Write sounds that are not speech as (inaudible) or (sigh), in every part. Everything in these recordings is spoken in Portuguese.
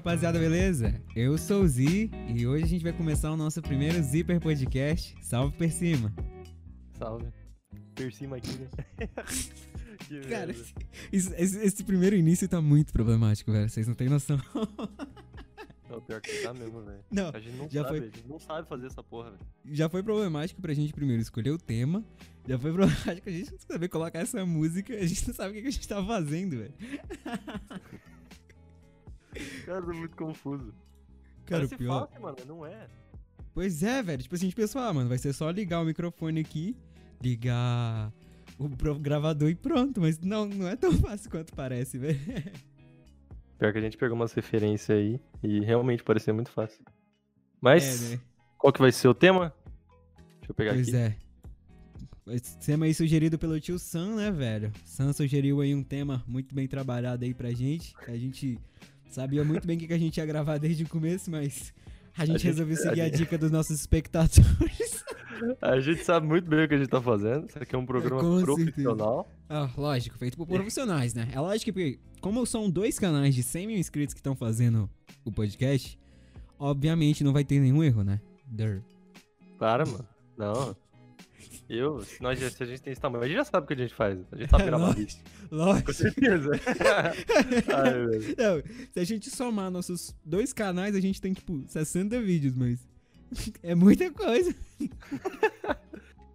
E rapaziada, beleza? Eu sou o Zi e hoje a gente vai começar o nosso primeiro Zipper Podcast. Salve por cima! Salve. Per cima aqui, né? (laughs) que Cara, esse, esse- esse- primeiro início tá muito problemático, velho. Vocês não têm noção. Não, pior que tá mesmo, velho. Não, A gente não já sabe, foi- a gente não sabe fazer essa porra, velho. já foi problemático pra gente primeiro escolher o tema. Já foi (laughs) problemático a gente não saber colocar essa música. A gente não sabe o que que a gente tá fazendo, velho. (laughs) Cara, tô muito confuso. Cara, o Parece pior. fácil, mano, não é. Pois é, velho. Tipo assim, a gente pensou, ah, mano, vai ser só ligar o microfone aqui, ligar o gravador e pronto. Mas não, não é tão (laughs) fácil quanto parece, velho. Pior que a gente pegou umas referências aí e realmente parecia muito fácil. Mas, É, né? qual que vai ser o tema? Deixa eu pegar Pois aqui. é. Esse tema aí sugerido pelo tio Sam, né, velho? Sam sugeriu aí um tema muito bem trabalhado aí pra gente. que A gente sabia muito bem o que que a gente ia gravar desde o começo, mas a gente gente- resolveu a seguir a, gente- dica dos nossos espectadores. (laughs) A gente sabe muito bem o que a gente tá fazendo. Isso aqui é um programa com profissional. Ah, lógico, feito por profissionais, né? É lógico que, como são dois canais de 100 mil inscritos que estão fazendo o podcast, obviamente não vai ter nenhum erro, né? Der. Para, mano. Não. Eu, se, nós, se a gente tem esse tamanho, a gente já sabe o que a gente faz. A gente sabe (laughs) gravar vídeo. Com Lógico. certeza. (laughs) Ai. Não, se a gente somar nossos dois canais, a gente tem, tipo, 60 vídeos, mas. (laughs) É muita coisa.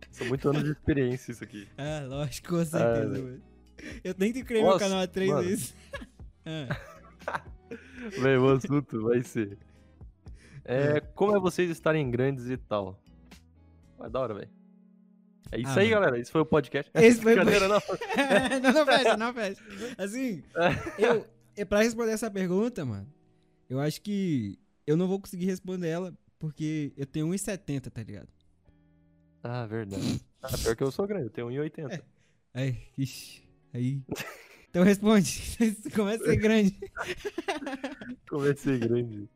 São muitos anos de experiência isso aqui. Ah, lógico, com certeza, velho. mano. Eu tento criar meu Nossa, canal há três mano. vezes. Ah, Véi, o assunto vai ser. É, como é vocês estarem grandes e tal? Vai da hora, velho. É isso Ah, aí, mano. galera. Esse foi o podcast. Esse foi o Brincadeira, não. (laughs) não, não fecha, não fecha. Assim, (laughs) eu, é pra responder essa pergunta, mano, eu acho que eu não vou conseguir responder ela porque eu tenho 1,70, tá ligado? Ah, verdade. Ah, pior que eu sou grande, eu tenho 1,80. Aí, ixi, aí. Então responde. (laughs) Começa a ser grande. Comecei grande.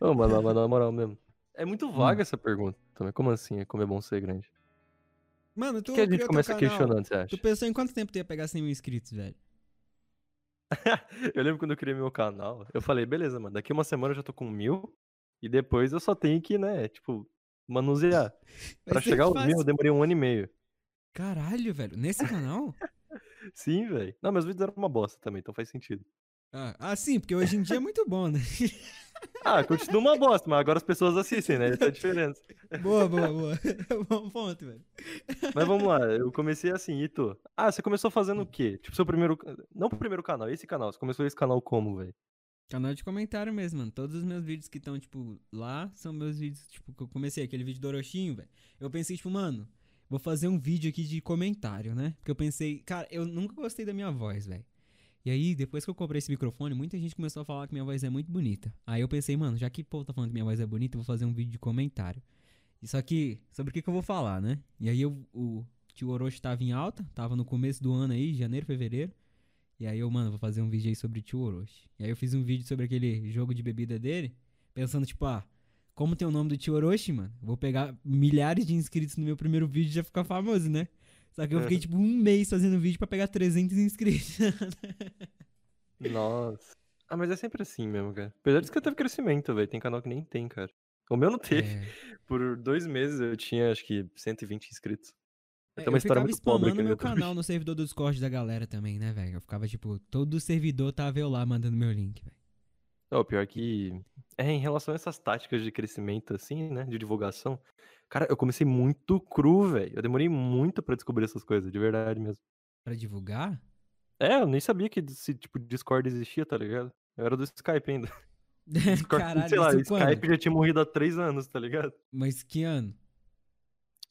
Ô, mano, mas na moral mesmo. É muito Hum. vaga essa pergunta também. Como assim? É como é bom ser grande? Mano, tu que a gente começa canal, questionando, você acha? Tu pensou em quanto tempo tu ia pegar 100 mil inscritos, velho? (laughs) Eu lembro quando eu criei meu canal, eu falei, beleza, mano, daqui uma semana eu já tô com mil, e depois eu só tenho que, né, tipo, manusear. (laughs) Pra ser chegar aos mil, eu demorei um ano e meio. Caralho, velho. Nesse canal? (laughs) Sim, velho. Não, meus vídeos eram uma bosta também, então faz sentido. Ah, ah, sim, porque hoje em dia é muito bom, né? (laughs) Ah, continua uma bosta, mas agora as pessoas assistem, né? Essa é a diferença. boa, boa, boa. (laughs) bom ponto, velho. Mas vamos lá, eu comecei assim, e tu? Ah, você começou fazendo o quê? Tipo, seu primeiro. Não o primeiro canal, esse canal. Você começou esse canal como, velho? Canal de comentário mesmo, mano. Todos os meus vídeos que estão, tipo, lá são meus vídeos, tipo, que eu comecei. Aquele vídeo do Orochinho, velho. Eu pensei, tipo, mano, vou fazer um vídeo aqui de comentário, né? Porque eu pensei, cara, eu nunca gostei da minha voz, velho. E aí, depois que eu comprei esse microfone, muita gente começou a falar que minha voz é muito bonita. Aí eu pensei, mano, já que o povo tá falando que minha voz é bonita, eu vou fazer um vídeo de comentário. Isso aqui, sobre o que, que eu vou falar, né? E aí eu, o tio Orochi tava em alta, tava no começo do ano aí, janeiro, fevereiro. E aí eu, mano, vou fazer um vídeo aí sobre o tio Orochi. E aí eu fiz um vídeo sobre aquele jogo de bebida dele, pensando, tipo, ah, como tem o nome do tio Orochi, mano, vou pegar milhares de inscritos no meu primeiro vídeo e já ficar famoso, né? Só que eu fiquei, É. tipo, um mês fazendo vídeo pra pegar 300 inscritos. (laughs) Nossa. Ah, mas é sempre assim mesmo, cara. Apesar disso que teve crescimento, velho. Tem canal que nem tem, cara. O meu não teve. É. Por dois meses eu tinha, acho que, 120 inscritos. É, Tem uma eu história muito pobre aqui no meu YouTube. canal no (laughs) servidor do Discord da galera também, né, velho? Eu ficava, tipo, todo servidor tava eu lá mandando meu link, velho. Não, pior que. É, em relação a essas táticas de crescimento, assim, né? De divulgação. Cara, eu comecei muito cru, velho. Eu demorei muito pra descobrir essas coisas, de verdade mesmo. Pra divulgar? É, eu nem sabia que esse tipo de Discord existia, tá ligado? Eu era do Skype ainda. (laughs) (laughs) Discord, Caralho, sei lá, o quando? Skype já tinha morrido há três anos, tá ligado? Mas que ano?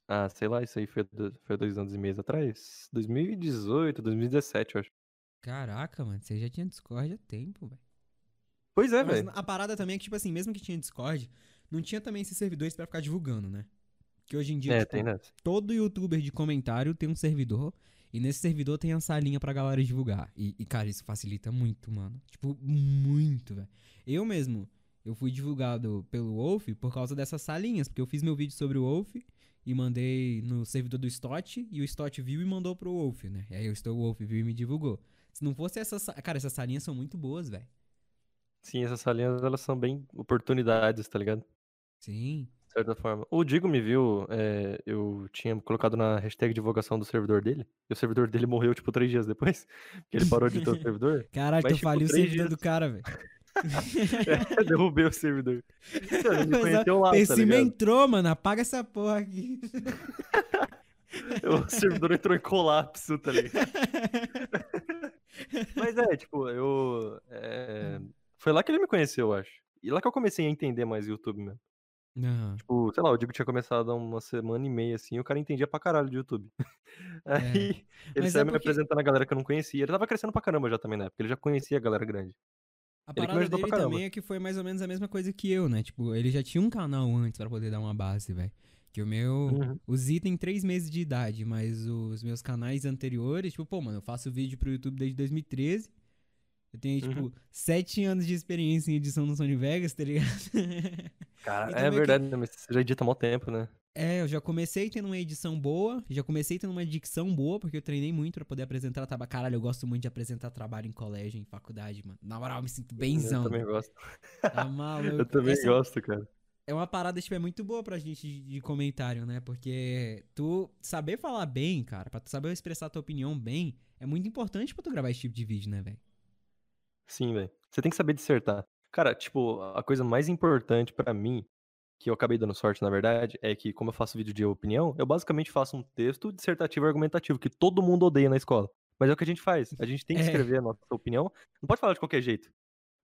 Ah, sei lá, isso aí foi, foi dois anos e meio atrás. 2018, 2017, eu acho. Caraca, mano, você já tinha Discord há tempo, velho. Pois é, velho. a parada também é que, tipo assim, mesmo que tinha Discord, não tinha também esses servidores pra ficar divulgando, né? Que hoje em dia, É, tipo, todo youtuber de comentário tem um servidor. E nesse servidor tem a salinha pra galera divulgar. E, e, cara, isso facilita muito, mano. Tipo, muito, velho. Eu mesmo, eu fui divulgado pelo Wolf por causa dessas salinhas. Porque eu fiz meu vídeo sobre o Wolf e mandei no servidor do Stott. E o Stott viu e mandou pro Wolf, né? E aí o Wolf viu e me divulgou. Se não fosse essas. sa- Cara, essas salinhas são muito boas, velho. Sim, essas salinhas, elas são bem oportunidades, tá ligado? Sim. Certa forma. O Digo me viu, é, eu tinha colocado na hashtag divulgação do servidor dele, e o servidor dele morreu, tipo, três dias depois, (laughs) que ele parou de ter o (laughs) servidor. Caralho, Mas, tu tipo, faliu o servidor dias- do cara, (laughs) velho. É, derrubei o servidor. Ele me conheceu lá, tá Esse ligado? entrou, mano. Apaga essa porra aqui. O servidor entrou em colapso, tá ligado? Mas é, tipo, eu. é, Foi lá que ele me conheceu, eu acho. E lá que eu comecei a entender mais o YouTube mesmo. Não. Tipo, sei lá, o Digo tinha começado há uma semana e meia, assim, e o cara entendia pra caralho de YouTube. (laughs) Aí ele Mas saiu é me porque- apresentando a galera que eu não conhecia. Ele tava crescendo pra caramba já também na época, ele já conhecia a galera grande. A Ele que me parada ajudou dele caramba. também é que foi mais ou menos a mesma coisa que eu, né? Tipo, ele já tinha um canal antes pra poder dar uma base, velho. Que o meu. Uhum. O Z tem três meses de idade, mas os meus canais anteriores, tipo, pô, mano, eu faço vídeo pro YouTube desde 2013. Eu tenho, tipo, Uhum. sete anos de experiência em edição no Sony Vegas, tá ligado? (laughs) Cara, Então é meio que- verdade, né? Mas você já edita há mó tempo, né? É, eu já comecei tendo uma edição boa, já comecei tendo uma dicção boa, porque eu treinei muito pra poder apresentar trabalho. Caralho, eu gosto muito de apresentar trabalho em colégio, em faculdade, mano. Na moral, eu me sinto benzão. Eu também gosto. Tá maluco. (laughs) Eu também Essa gosto, cara. é uma parada, tipo, é muito boa pra gente de, de comentário, né? Porque tu saber falar bem, cara, pra tu saber expressar tua opinião bem, é muito importante pra tu gravar esse tipo de vídeo, né, velho? Sim, velho. Você tem que saber dissertar. Cara, tipo, a coisa mais importante pra mim, que eu acabei dando sorte, na verdade, é que, como eu faço vídeo de opinião, eu basicamente faço um texto dissertativo e argumentativo, que todo mundo odeia na escola. Mas é o que a gente faz. A gente tem que É. escrever a nossa opinião. Não pode falar de qualquer jeito.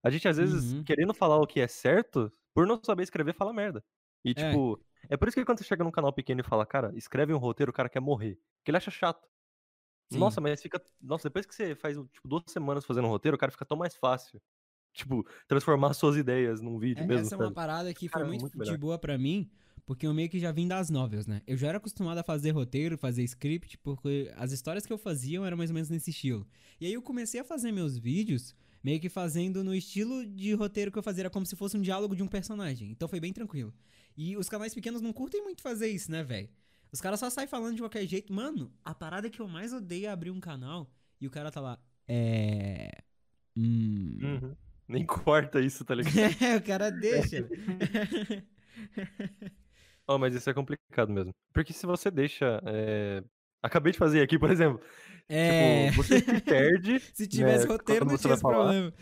A gente, às vezes, Uhum. querendo falar o que é certo, por não saber escrever, fala merda. E, É. tipo, é por isso que quando você chega num canal pequeno e fala, cara, escreve um roteiro, o cara quer morrer. Porque ele acha chato. Sim. Nossa, mas fica. Nossa, depois que você faz, tipo, duas semanas fazendo um roteiro, o cara fica tão mais fácil. Tipo, transformar (laughs) suas ideias num vídeo É, mesmo, essa é uma sabe? parada que foi Cara, muito, muito de boa pra mim, porque eu meio que já vim das novels, né? Eu já era acostumado a fazer roteiro, fazer script, porque as histórias que eu fazia eram mais ou menos nesse estilo. E aí eu comecei a fazer meus vídeos meio que fazendo no estilo de roteiro que eu fazia, era como se fosse um diálogo de um personagem. Então foi bem tranquilo. E os canais pequenos não curtem muito fazer isso, né, velho? Os caras só saem falando de qualquer jeito. Mano, a parada que eu mais odeio é abrir um canal e o cara tá lá. É. Hum. Uhum. Nem (laughs) corta isso, tá ligado? É, (laughs) o cara deixa. (laughs) oh, mas isso é complicado mesmo. Porque se você deixa. é, Acabei de fazer aqui, por exemplo. É. Tipo, você se perde. Se tivesse né, roteiro, não tinha esse problema.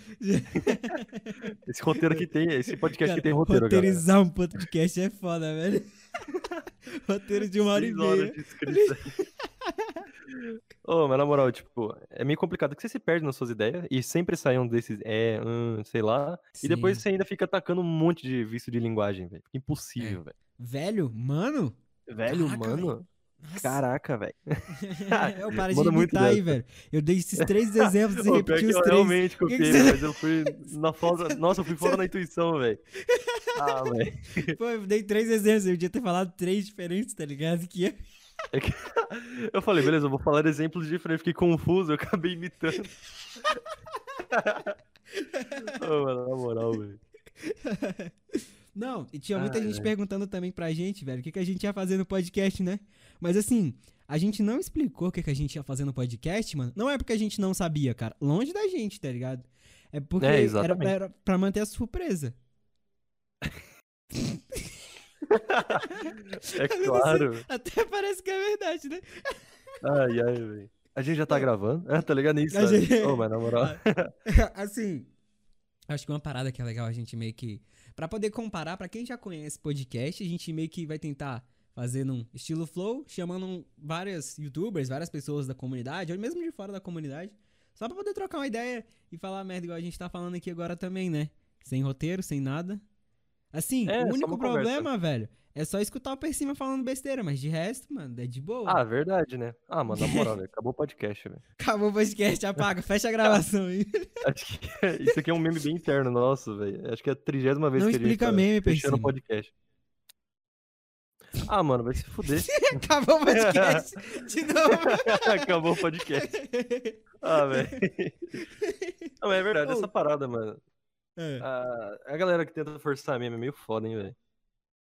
Esse roteiro aqui tem. Esse podcast Cara, aqui tem roteiro, galera. roteirizar um podcast é foda, velho. (laughs) roteiro de uma hora e meia. (laughs) Ô, mas na moral, tipo, é meio complicado porque você se perde nas suas ideias e sempre sai um desses é, hum, sei lá, e depois Sim. você ainda fica atacando um monte de vício de linguagem, velho. Impossível, velho. Velho, mano. Velho, É. Caraca, mano. Nossa. Caraca, velho. (laughs) eu parei de imitar aí, velho. Eu dei esses três exemplos e repeti que os eu três. realmente que que copiei, você- mas eu fui na falta. Nossa, eu fui fora na intuição, velho. Ah, velho. (laughs) Pô, eu dei três exemplos. Eu podia ter falado três diferentes, tá ligado? Que é- que- (laughs) Eu falei, beleza, eu vou falar exemplos diferentes. Fiquei confuso, eu acabei imitando. Ô, mano, na moral, velho. Não, e tinha muita Ai, gente velho. perguntando também pra gente, velho, o que, que a gente ia fazer no podcast, né? Mas assim, a gente não explicou o que, que a gente ia fazer no podcast, mano. Não é porque a gente não sabia, cara. Longe da gente, tá ligado? É porque É, era, era pra manter a surpresa. (laughs) É claro. Até parece que é verdade, né? Ai, ai, velho. A gente já tá gravando? É, tá ligado nisso? Gente- Ô, mas na moral. (laughs) assim, acho que uma parada que é legal a gente meio que. Pra poder comparar, pra quem já conhece podcast, a gente meio que vai tentar fazer num estilo flow, chamando várias youtubers, várias pessoas da comunidade, ou mesmo de fora da comunidade, só pra poder trocar uma ideia e falar merda igual a gente tá falando aqui agora também, né? Sem roteiro, sem nada. Assim, É, o único uma conversa. problema, velho, é só escutar o por cima falando besteira, mas de resto, mano, é de boa. Ah, verdade, né? Ah, mano, na (laughs) moral, velho. Acabou o podcast, velho. Acabou o podcast, apaga, fecha a gravação aí. (laughs) Acho que isso aqui é um meme bem interno nosso, velho. Acho que é a trigésima vez Não que a gente explica tá meme, fechando o podcast. Ah, mano, vai se fuder. (laughs) Acabou o podcast de novo. Acabou o podcast. Ah, velho. Não, é verdade, Ô. essa parada, mano. É, A, a galera que tenta forçar meme é meio foda, hein, velho.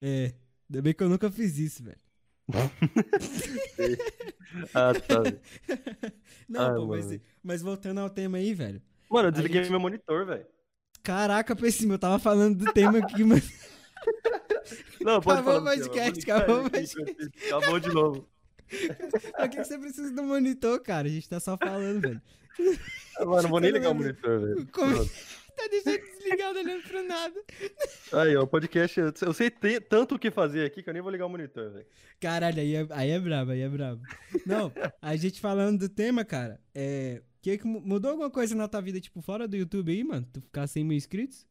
é, ainda bem que eu nunca fiz isso, velho. (laughs) Ah, tá. (laughs) Não, Ah, pô, mas, mas voltando ao tema aí, velho. Mano, eu desliguei gente- meu monitor, velho. Caraca, Pessima, eu tava falando do tema aqui, mano. (laughs) Não, pode Acabou o tema, podcast, acabou o podcast. Acabou de novo. Pra que você precisa do monitor, cara? A gente tá só falando, velho. Mano, não vou nem não ligar o monitor, velho. Como-. Tá deixando desligado olhando pro nada. Aí, ó, o podcast. eu- sei te- tanto o que fazer aqui que eu nem vou ligar o monitor, velho. Caralho, aí é, aí é brabo, aí é brabo. Não, a gente falando do tema, cara, é. Que que mu- mudou alguma coisa na tua vida, tipo, fora do YouTube aí, mano? Tu ficar 100 mil inscritos?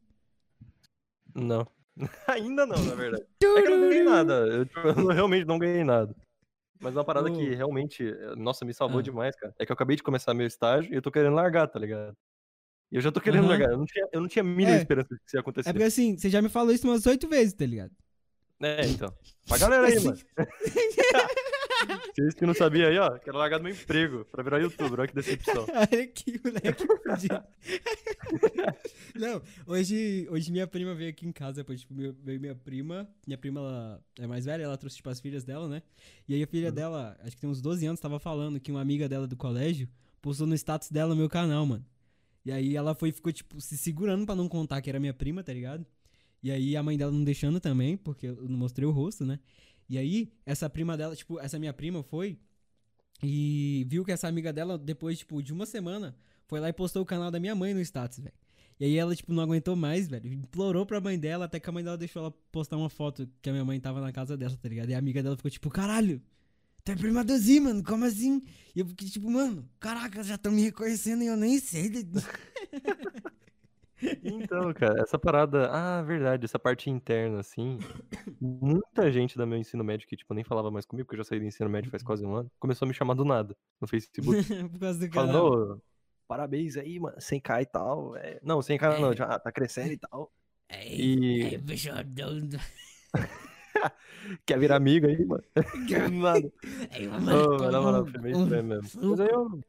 Não. (laughs) Ainda não, na verdade. É que eu não ganhei nada. Eu, tipo, eu realmente não ganhei nada. Mas uma parada que Ô. realmente, eh, nossa, me salvou Ah. demais, cara. É que eu acabei de começar meu estágio e eu tô querendo largar, tá ligado? Eu já tô querendo Aham. largar. Eu não tinha, eu não tinha a mínima É. esperança de que isso ia acontecer. É porque assim, você já me falou isso umas oito vezes, tá ligado? É, então. Pra galera aí, mano. (laughs) Vocês que não sabiam aí, ó, quero largar do meu emprego pra virar youtuber. Olha que decepção. (laughs) Olha que moleque fudido. (laughs) Não, hoje, hoje minha prima veio aqui em casa, depois, tipo, veio minha prima. Minha prima, ela é mais velha, ela trouxe, tipo, as filhas dela, né? E aí a filha Uhum. dela, acho que tem uns 12 anos, tava falando que uma amiga dela do colégio postou no status dela meu canal, mano. E aí ela foi ficou, tipo, se segurando pra não contar que era minha prima, tá ligado? E aí a mãe dela não deixando também, porque eu não mostrei o rosto, né? E aí, essa prima dela, tipo, essa minha prima foi e viu que essa amiga dela, depois, tipo, de uma semana, foi lá e postou o canal da minha mãe no status, velho. E aí ela, tipo, não aguentou mais, velho. Implorou pra mãe dela, até que a mãe dela deixou ela postar uma foto que a minha mãe tava na casa dela, tá ligado? E a amiga dela ficou tipo, caralho, tu é prima do Zi, mano, como assim? E eu fiquei tipo, mano, caraca, já estão me reconhecendo e eu nem sei. (laughs) Então, cara, essa parada. Ah, verdade, essa parte interna, assim. Muita gente do meu ensino médio, que, tipo, nem falava mais comigo, porque eu já saí do ensino médio faz quase um ano, começou a me chamar do nada no Facebook. (laughs) Por causa do canal. Falando, parabéns aí, mano, 100k e tal. é, Não, 100k não, já tá crescendo e tal. Ei, E- ei, bicho. (laughs) (laughs) Quer virar amigo aí, mano? (laughs) Mano, na moral, foi meio estranho mesmo. Mas aí eu.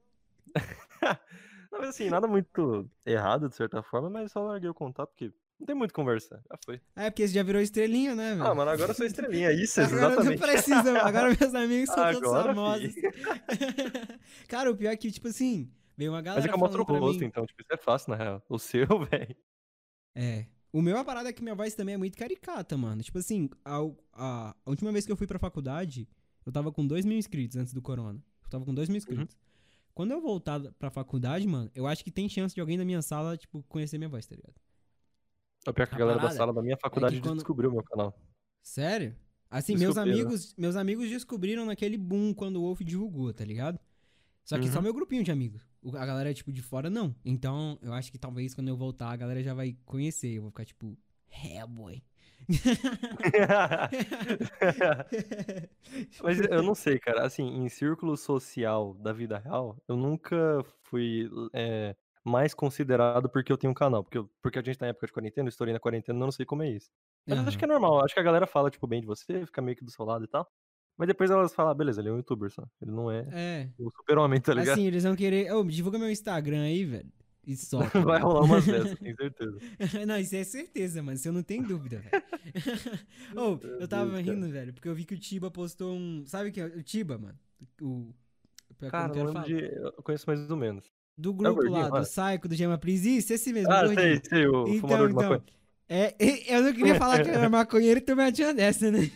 (laughs) Não, mas assim, nada muito errado, de certa forma, mas só larguei o contato, porque não tem muito conversa. Já foi. É, porque você já virou estrelinha, né, velho? Ah, mano, agora eu sou estrelinha. Isso, Agora não exatamente. precisa, agora meus amigos são todos Agora, famosos. Cara, o pior é que, tipo assim, veio uma galera Mas é que eu mostro o rosto, mim- então, tipo, isso é fácil, na real. O seu, velho. É. O meu, a parada é que minha voz também é muito caricata, mano. Tipo assim, a, a, a última vez que eu fui pra faculdade, eu tava com 2 mil inscritos antes do corona. Eu tava com 2 mil inscritos. Quando eu voltar pra faculdade, mano, eu acho que tem chance de alguém da minha sala, tipo, conhecer minha voz, tá ligado? O pior que a A galera da sala da minha faculdade quando- descobriu o meu canal. Sério? Assim, meus amigos, meus amigos descobriram naquele boom quando o Wolf divulgou, tá ligado? Só que só Uhum. meu grupinho de amigos. A galera, tipo, de fora, não. Então, eu acho que talvez quando eu voltar, a galera já vai conhecer. Eu vou ficar, tipo, é, boy. (laughs) Mas eu não sei, cara. Assim, em círculo social da vida real, eu nunca fui é, mais considerado porque eu tenho um canal. Porque, eu- porque a gente tá em época de quarentena, eu estourei na quarentena, eu não sei como é isso. Mas acho que é normal. Acho que a galera fala, tipo, bem de você, fica meio que do seu lado e tal. Mas depois elas falam, ah, beleza, ele é um youtuber só. Ele não é É. o super-homem, tá ligado? Assim, eles vão querer. Ô, divulga meu Instagram aí, velho. E (laughs) só. Vai rolar umas dessas, tenho certeza. (laughs) não, isso é certeza, mano. Isso eu não tenho dúvida, velho. (laughs) Meu eu tava Deus, cara. rindo, velho, porque eu vi que o Tiba postou um. Sabe quem é? O Tiba, mano? O. que eu Cara, eu falar. de. Eu conheço mais ou menos. Do grupo gordinho, lá, do. Psycho, do Gema Pris. Isso, esse mesmo, Ah, gordinho. sei, sei, o Então, fumador de então. maconha. É, e- eu não queria falar que era maconheiro e tu me dessa, né?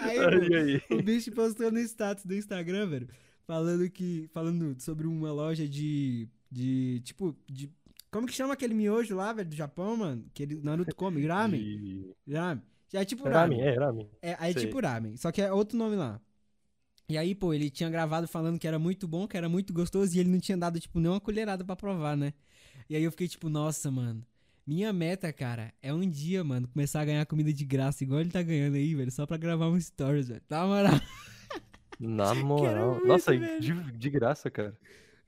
Aí, o bicho postou no status do Instagram, velho, falando que. Falando sobre uma loja de. De. Tipo, de. Como que chama aquele miojo lá, velho, do Japão, mano? Que ele, Naruto come? (laughs) Ramen? De... Ramen. É tipo Ramen, ramen. é, ramen. É, aí é tipo ramen, só que é outro nome lá. E aí, pô, ele tinha gravado falando que era muito bom, que era muito gostoso, e ele não tinha dado, tipo, nem uma colherada pra provar, né? E aí eu fiquei tipo, nossa, mano. Minha meta, cara, é um dia, mano, começar a ganhar comida de graça, igual ele tá ganhando aí, velho, só pra gravar um stories, velho. Na moral. Na (laughs) moral. muito, Nossa, de, de graça, cara.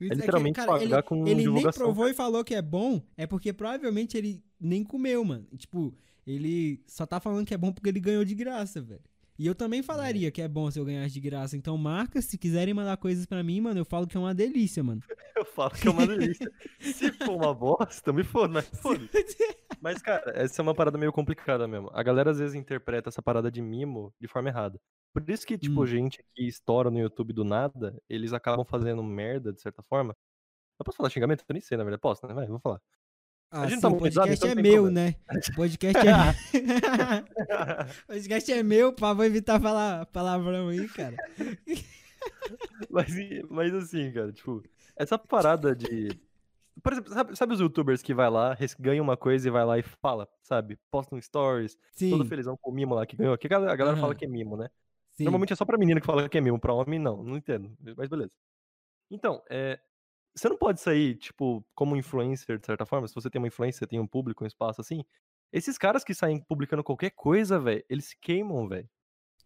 É que, literalmente cara, ele, pagar com ele nem provou e falou que é bom, é porque provavelmente ele nem comeu, mano. Tipo, ele só tá falando que é bom porque ele ganhou de graça, velho. E eu também falaria que é bom se eu ganhasse de graça. Então, marcas, se quiserem mandar coisas pra mim, mano, eu falo que é uma delícia, mano. (laughs) Eu falo que é uma delícia. Se for uma bosta, me foda, mas (laughs) foda. (laughs) Mas, cara, essa é uma parada meio complicada mesmo. A galera às vezes interpreta essa parada de mimo de forma errada. Por isso que, tipo, Hum. gente que estoura no YouTube do nada, eles acabam fazendo merda, de certa forma. Eu posso falar xingamento? Eu nem sei, na verdade. Posso, né? Vai, vou falar. Ah, A gente sim, tá monetizado, podcast então é meu, problema. né? O podcast é. (laughs) o podcast é meu, pá, vou evitar falar palavrão aí, cara. (laughs) Mas, mas assim, cara, tipo, essa parada de. Por exemplo, sabe, sabe os youtubers que vai lá, ganha uma coisa e vai lá e fala, sabe? Posta um stories, todo Sim, felizão com o mimo lá que ganhou. Que a galera, galera fala que é mimo, né? sim. Normalmente é só pra menina que fala que é mimo, pra homem não, não entendo. Mas beleza. Então, é, você não pode sair, tipo, como influencer, de certa forma, se você tem uma influência, você tem um público, um espaço assim. Esses caras que saem publicando qualquer coisa, velho, eles se queimam, velho.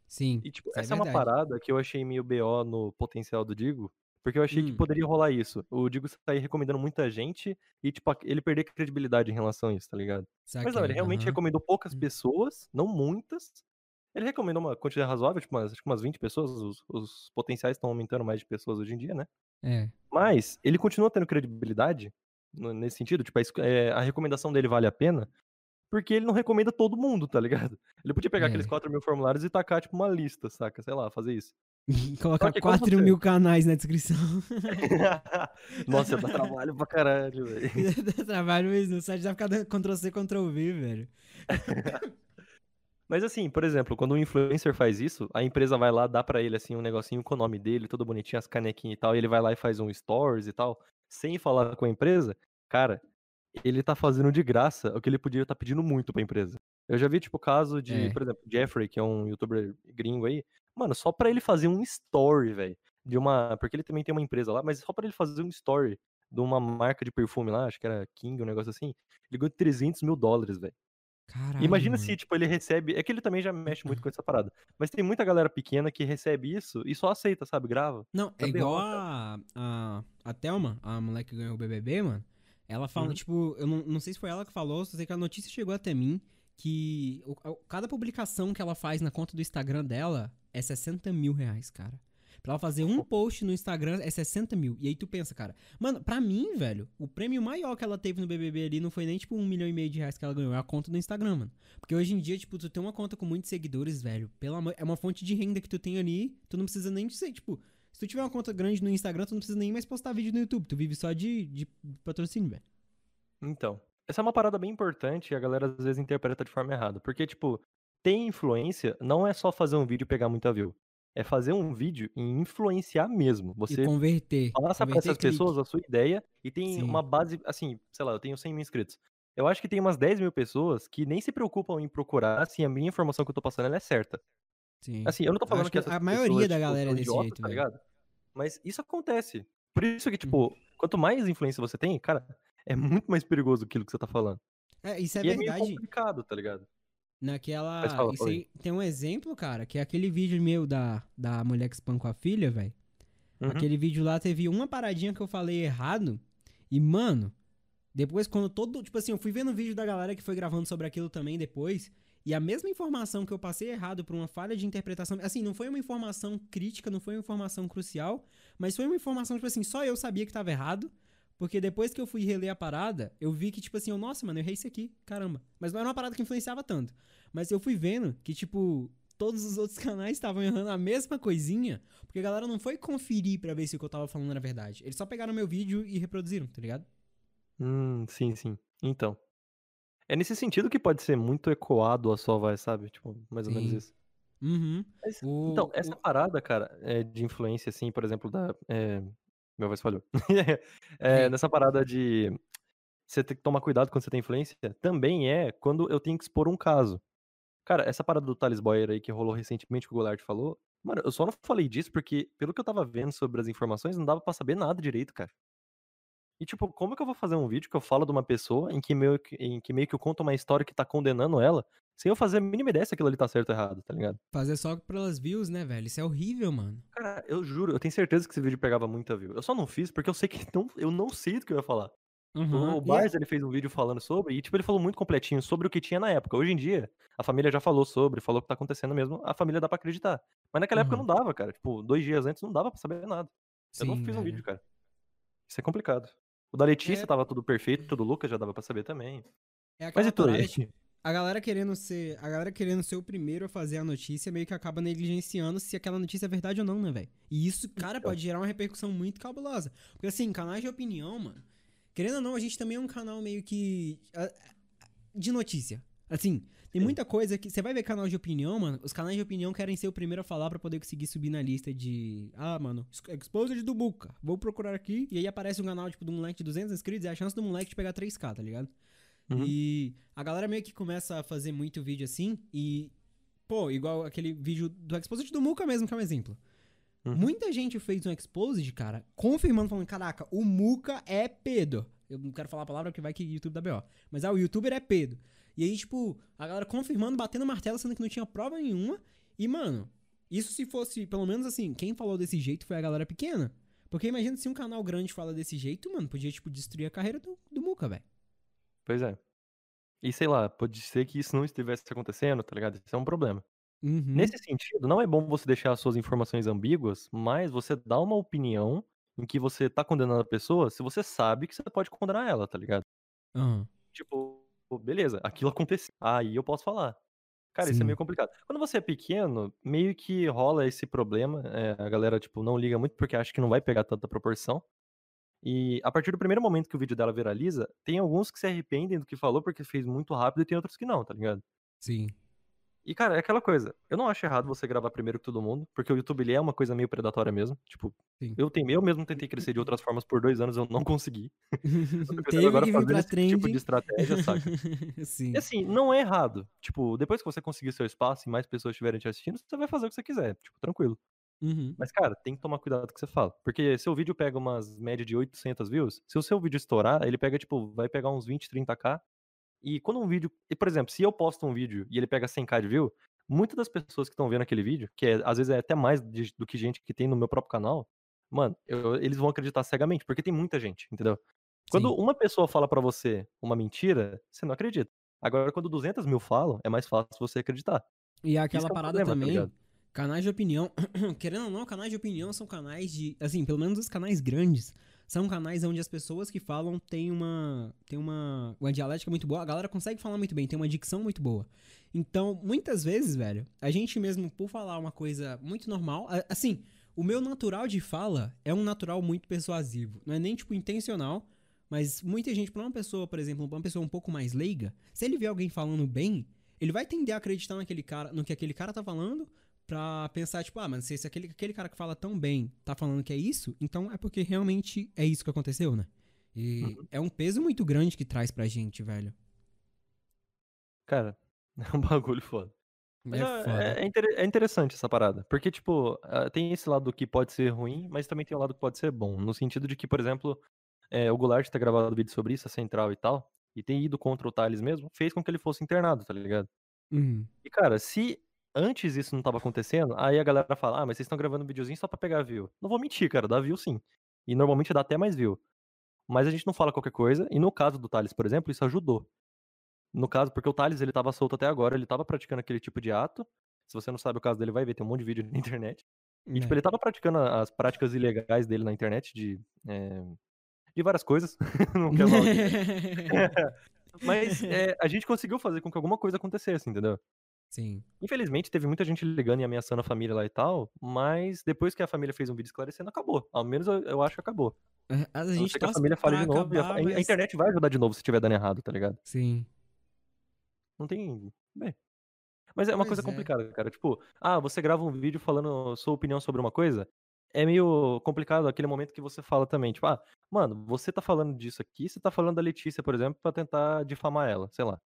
Sim. E, tipo, é essa é uma verdade. parada que eu achei meio BO no potencial do Digo, porque eu achei que Hum. poderia rolar isso. O Digo sair recomendando muita gente e, tipo, ele perder credibilidade em relação a isso, tá ligado? Mas não, ele Saquei, realmente recomendou poucas Hum. pessoas, não muitas. Ele recomendou uma quantidade razoável, tipo, umas, acho que umas 20 pessoas. Os, os potenciais estão aumentando mais de pessoas hoje em dia, né? É. Mas ele continua tendo credibilidade nesse sentido, tipo, a, é, a recomendação dele vale a pena, porque ele não recomenda todo mundo, tá ligado? (laughs) Ele podia pegar aqueles É. 4 mil formulários e tacar, tipo, uma lista, saca? Sei lá, fazer isso. (laughs) Quando 4 você- mil canais na descrição. (laughs) Nossa, dá trabalho pra caralho, velho. Dá trabalho mesmo. O site vai ficar dando Ctrl-C, Ctrl-V, velho. Mas assim, por exemplo, quando um influencer faz isso, a empresa vai lá, dá pra ele assim um negocinho com o nome dele, todo bonitinho, as canequinhas e tal, e ele vai lá e faz um stories e tal, sem falar com a empresa, cara, ele tá fazendo de graça o que ele podia estar pedindo muito pra empresa. Eu já vi, tipo, o caso de, É. por exemplo, Jeffrey, que é um youtuber gringo aí, mano, só pra ele fazer um story, velho, de uma. Porque ele também tem uma empresa lá, mas só pra ele fazer um story de uma marca de perfume lá, acho que era King, um negócio assim, ele ganhou 300 mil dólares, velho. Caralho. Imagina mano. se, tipo, ele recebe. É que ele também já mexe muito com essa parada. Mas tem muita galera pequena que recebe isso e só aceita, sabe? Grava. Não, é Também igual a, a, a Thelma, a moleque que ganhou o BBB, mano. Ela fala, Uhum. tipo, eu não, não sei se foi ela que falou, só sei que a notícia chegou até mim que o- a- cada publicação que ela faz na conta do Instagram dela é 60 mil reais, cara. Pra ela fazer um post no Instagram é 60 mil. E aí tu pensa, cara, mano, pra mim, velho, o prêmio maior que ela teve no BBB ali não foi nem, tipo, um milhão e meio de reais que ela ganhou, é a conta do Instagram, mano. Porque hoje em dia, tipo, tu tem uma conta com muitos seguidores, velho, pelo amor, é uma fonte de renda que tu tem ali, tu não precisa nem de ser, tipo, se tu tiver uma conta grande no Instagram, tu não precisa nem mais postar vídeo no YouTube, tu vive só de, de patrocínio, velho. Então. Essa é uma parada bem importante e a galera às vezes interpreta de forma errada. Porque, tipo, ter influência não é só fazer um vídeo e pegar muita view. É fazer um vídeo e influenciar mesmo. E Você converter. passa converter essas clique. pessoas a sua ideia e tem Sim. uma base, assim, sei lá, eu tenho 100 mil inscritos. Eu acho que tem umas 10 mil pessoas que nem se preocupam em procurar se a minha informação que eu tô passando é certa. Sim. Assim, eu não tô falando que, que a maioria pessoas, da tipo, galera é desse jeito, tá ligado? Mas isso acontece. Por isso que, tipo, quanto mais influência você tem, cara, é muito mais perigoso aquilo que você tá falando. É, isso é e é meio verdade. complicado, tá ligado? Naquela. Fala, aí, tem um exemplo, cara, que é aquele vídeo meu da, da mulher que espancou a filha, velho. Uhum. Aquele vídeo lá teve uma paradinha que eu falei errado. E, mano, depois quando todo. Tipo assim, eu fui vendo o vídeo da galera que foi gravando sobre aquilo também depois. E a mesma informação que eu passei errado por uma falha de interpretação. Assim, não foi uma informação crítica, não foi uma informação crucial. Mas foi uma informação, tipo assim, só eu sabia que tava errado. Porque depois que eu fui reler a parada, eu vi que, tipo assim, eu, nossa, mano, eu errei isso aqui, caramba. Mas não era uma parada que influenciava tanto. Mas eu fui vendo que, tipo, todos os outros (laughs) canais estavam errando a mesma coisinha, porque a galera não foi conferir pra ver se o que eu tava falando era verdade. Eles só pegaram meu vídeo e reproduziram, tá ligado? Hum, sim, sim. Então. É nesse sentido que pode ser muito ecoado a sua voz, sabe? Tipo, mais ou menos Sim. isso. Uhum. Mas, O- então, essa o- parada, cara, é, de influência, assim, por exemplo, da. é, Meu voz falhou. (laughs) É, nessa parada de você ter que tomar cuidado quando você tem influência, também é quando eu tenho que expor um caso. Cara, essa parada do Thales Boyer aí que rolou recentemente que o Goulart falou, mano, eu só não falei disso porque, pelo que eu tava vendo sobre as informações, não dava pra saber nada direito, cara. E, tipo, como que eu vou fazer um vídeo que eu falo de uma pessoa em que meio que, em que, meio que eu conto uma história que tá condenando ela, sem eu fazer a mínima ideia se aquilo ali tá certo ou errado, tá ligado? Fazer só pelas views, né, velho? Isso é horrível, mano. Cara, eu juro, eu tenho certeza que esse vídeo pegava muita view. Eu só não fiz porque eu sei que (laughs) não, eu não sei do que eu ia falar. Uhum. O E Bars, ele fez um vídeo falando sobre, e tipo, ele falou muito completinho sobre o que tinha na época. Hoje em dia, a família já falou sobre, falou o que tá acontecendo mesmo, a família dá pra acreditar. Mas naquela época Uhum. não dava, cara. Tipo, dois dias antes não dava pra saber nada. eu não Sim, fiz um velho. vídeo, cara. Isso é complicado. O da Letícia É. tava tudo perfeito, o do Lucas já dava pra saber também. É Mas e tu aí? parada, tipo, a galera querendo ser, a galera querendo ser o primeiro a fazer a notícia, meio que acaba negligenciando se aquela notícia é verdade ou não, né, velho? E isso, cara, Então. pode gerar uma repercussão muito cabulosa. Porque assim, canais de opinião, mano, querendo ou não, a gente também é um canal meio que. de notícia. Assim, tem Sim. muita coisa que. Você vai ver canal de opinião, mano. Os canais de opinião querem ser o primeiro a falar pra poder conseguir subir na lista de. Ah, mano, ex- Exposed do Buca. Vou procurar aqui. E aí aparece um canal, tipo, do moleque de 200 inscritos. E a chance do moleque de pegar 3k, tá ligado? Uhum. E a galera meio que começa a fazer muito vídeo assim. E. Pô, igual aquele vídeo do Exposed do Muca mesmo, que é um exemplo. Uhum. Muita gente fez um Exposed, cara, confirmando, falando: caraca, o Muca é pedo. Eu não quero falar a palavra que vai que YouTube dá BO. Mas ah, o youtuber é pedo. E aí, tipo, a galera confirmando, batendo martelo, sendo que não tinha prova nenhuma. E, mano, isso se fosse, pelo menos assim, quem falou desse jeito foi a galera pequena. Porque imagina se um canal grande fala desse jeito, mano, podia, tipo, destruir a carreira do, do Muca, velho. Pois é. E sei lá, pode ser que isso não estivesse acontecendo, tá ligado? Isso é um problema. Uhum. Nesse sentido, não é bom você deixar as suas informações ambíguas, mas você dá uma opinião em que você tá condenando a pessoa se você sabe que você pode condenar ela, tá ligado? Aham. Tipo, pô, beleza, aquilo aconteceu. Aí eu posso falar. Cara, isso é Sim. meio complicado. Quando você é pequeno, meio que rola esse problema. é, a galera, tipo, não liga muito porque acha que não vai pegar tanta proporção. E a partir do primeiro momento que o vídeo dela viraliza, tem alguns que se arrependem do que falou porque fez muito rápido e tem outros que não, tá ligado? Sim. E, cara, é aquela coisa. Eu não acho errado você gravar primeiro que todo mundo, porque o YouTube ele é uma coisa meio predatória mesmo. Tipo, Sim. eu, tenho, eu mesmo tentei (laughs) crescer de outras formas por dois anos, eu não consegui. Eu Teve agora que vir fazer esse tipo de estratégia, saca? (laughs) Sim. E assim, não é errado. Tipo, depois que você conseguir seu espaço e mais pessoas estiverem te assistindo, você vai fazer o que você quiser. Tipo, tranquilo. Uhum. Mas, cara, tem que tomar cuidado com o que você fala. Porque seu vídeo pega umas média de 800 views, se o seu vídeo estourar, ele pega, tipo, vai pegar uns 20, 30k. E quando um vídeo. E, por exemplo, se eu posto um vídeo e ele pega 100k de view, muitas das pessoas que estão vendo aquele vídeo, que é, às vezes é até mais de- do que gente que tem no meu próprio canal, mano, eu- eles vão acreditar cegamente, porque tem muita gente, entendeu? Quando Sim. uma pessoa fala pra você uma mentira, você não acredita. Agora, quando 200 mil falam, é mais fácil você acreditar. E aquela Isso é um parada problema, tá também, ligado? canais de opinião, (clears throat) querendo ou não, canais de opinião são canais de, assim, pelo menos os canais grandes, são canais onde as pessoas que falam têm uma, têm uma, uma dialética muito boa, a galera consegue falar muito bem, tem uma dicção muito boa. Então, muitas vezes, velho, a gente mesmo, por falar uma coisa muito normal, assim, o meu natural de fala é um natural muito persuasivo, não é nem, tipo, intencional, mas muita gente, pra uma pessoa, por exemplo, uma pessoa um pouco mais leiga, se ele vê alguém falando bem, ele vai tender a acreditar naquele cara, no que aquele cara tá falando, pra pensar, tipo, ah, mas se esse- aquele, aquele cara que fala tão bem tá falando que é isso, então é porque realmente é isso que aconteceu, né? E Uhum. é um peso muito grande que traz pra gente, velho. Cara, (laughs) é um bagulho foda. Mas é é, foda. é inter- é interessante essa parada. Porque, tipo, ah, tem esse lado que pode ser ruim, mas também tem o lado que pode ser bom. No sentido de que, por exemplo, é, o Goulart ter gravado vídeo sobre isso, a central e tal, e ter ido contra o Thales mesmo, fez com que ele fosse internado, tá ligado? Uhum. E, cara, se antes isso não tava acontecendo, aí a galera fala, ah, mas vocês estão gravando um videozinho só pra pegar view. Não vou mentir, cara, dá view sim. E normalmente dá até mais view. Mas a gente não fala qualquer coisa, e no caso do Thales, por exemplo, isso ajudou. No caso, porque o Thales, ele tava solto até agora, ele tava praticando aquele tipo de ato. Se você não sabe o caso dele, vai ver, tem um monte de vídeo (laughs) na internet. E, tipo, É. ele tava praticando as práticas ilegais dele na internet de... é, de várias coisas. (laughs) não quero falar que. (laughs) Mas é, a gente conseguiu fazer com que alguma coisa acontecesse, entendeu? Sim. Infelizmente, teve muita gente ligando e ameaçando a família lá e tal, mas depois que a família fez um vídeo esclarecendo, acabou. Ao menos eu, eu acho que acabou. A, a A gente que a família fale de novo a, acabar, a mas... internet vai ajudar de novo se tiver dando errado, tá ligado? Sim. Não tem. Bem. Mas é uma Pois coisa é. complicada, cara. Tipo, ah, você grava um vídeo falando sua opinião sobre uma coisa. É meio complicado aquele momento que você fala também, tipo, ah, mano, você tá falando disso aqui, você tá falando da Letícia, por exemplo, pra tentar difamar ela, sei lá.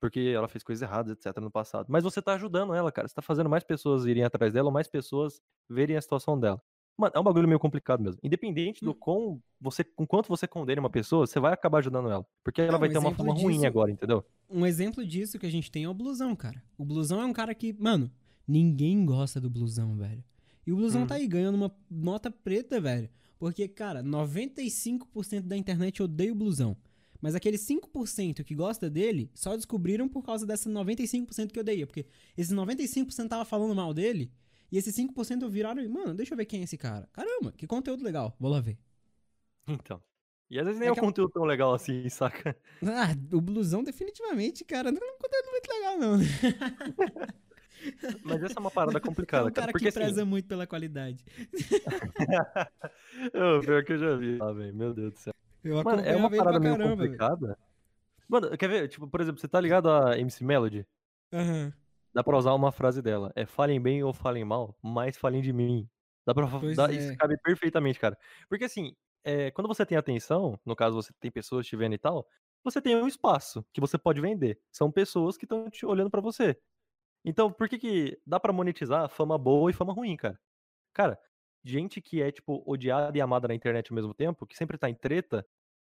Porque ela fez coisas erradas, etc, no passado. Mas você tá ajudando ela, cara. Você tá fazendo mais pessoas irem atrás dela, ou mais pessoas verem a situação dela. Mano, é um bagulho meio complicado mesmo. Independente do Hum. quão você, com quanto você condene uma pessoa, você vai acabar ajudando ela. Porque ela Não, vai um ter uma exemplo fama ruim disso- agora, entendeu? Um exemplo disso que a gente tem é o Blusão, cara. O Blusão é um cara que, mano, ninguém gosta do Blusão, velho. E o Blusão Uhum. tá aí ganhando uma nota preta, velho. Porque, cara, 95% da internet odeia o Blusão. Mas aqueles 5% que gosta dele só descobriram por causa dessa 95% que odeia. Porque esses 95% tava falando mal dele. E esses 5% viraram e, mano, deixa eu ver quem é esse cara. Caramba, que conteúdo legal. Vou lá ver. Então. E às vezes nem É é, um aquela- conteúdo tão legal assim, saca? Ah, o Blusão definitivamente, cara, não é um conteúdo muito legal, não. (laughs) Mas essa é uma parada É complicada, um cara Porque que assim. preza muito pela qualidade. (laughs) Ô, pior que eu já vi. Ah, velho, meu Deus do céu. Eu Mano, é uma parada pra meio caramba, complicada. Mano, quer ver? Tipo, por exemplo, você tá ligado a MC Melody? Aham. Dá pra usar uma frase dela. É falem bem ou falem mal, mas falem de mim. Dá pra dá- Isso é. cabe perfeitamente, cara. Porque assim, é, quando você tem atenção, no caso você tem pessoas te vendo e tal, você tem um espaço que você pode vender. São pessoas que estão te olhando pra você. Então, por que que dá pra monetizar fama boa e fama ruim, cara? Cara, gente que é, tipo, odiada e amada na internet ao mesmo tempo, que sempre tá em treta,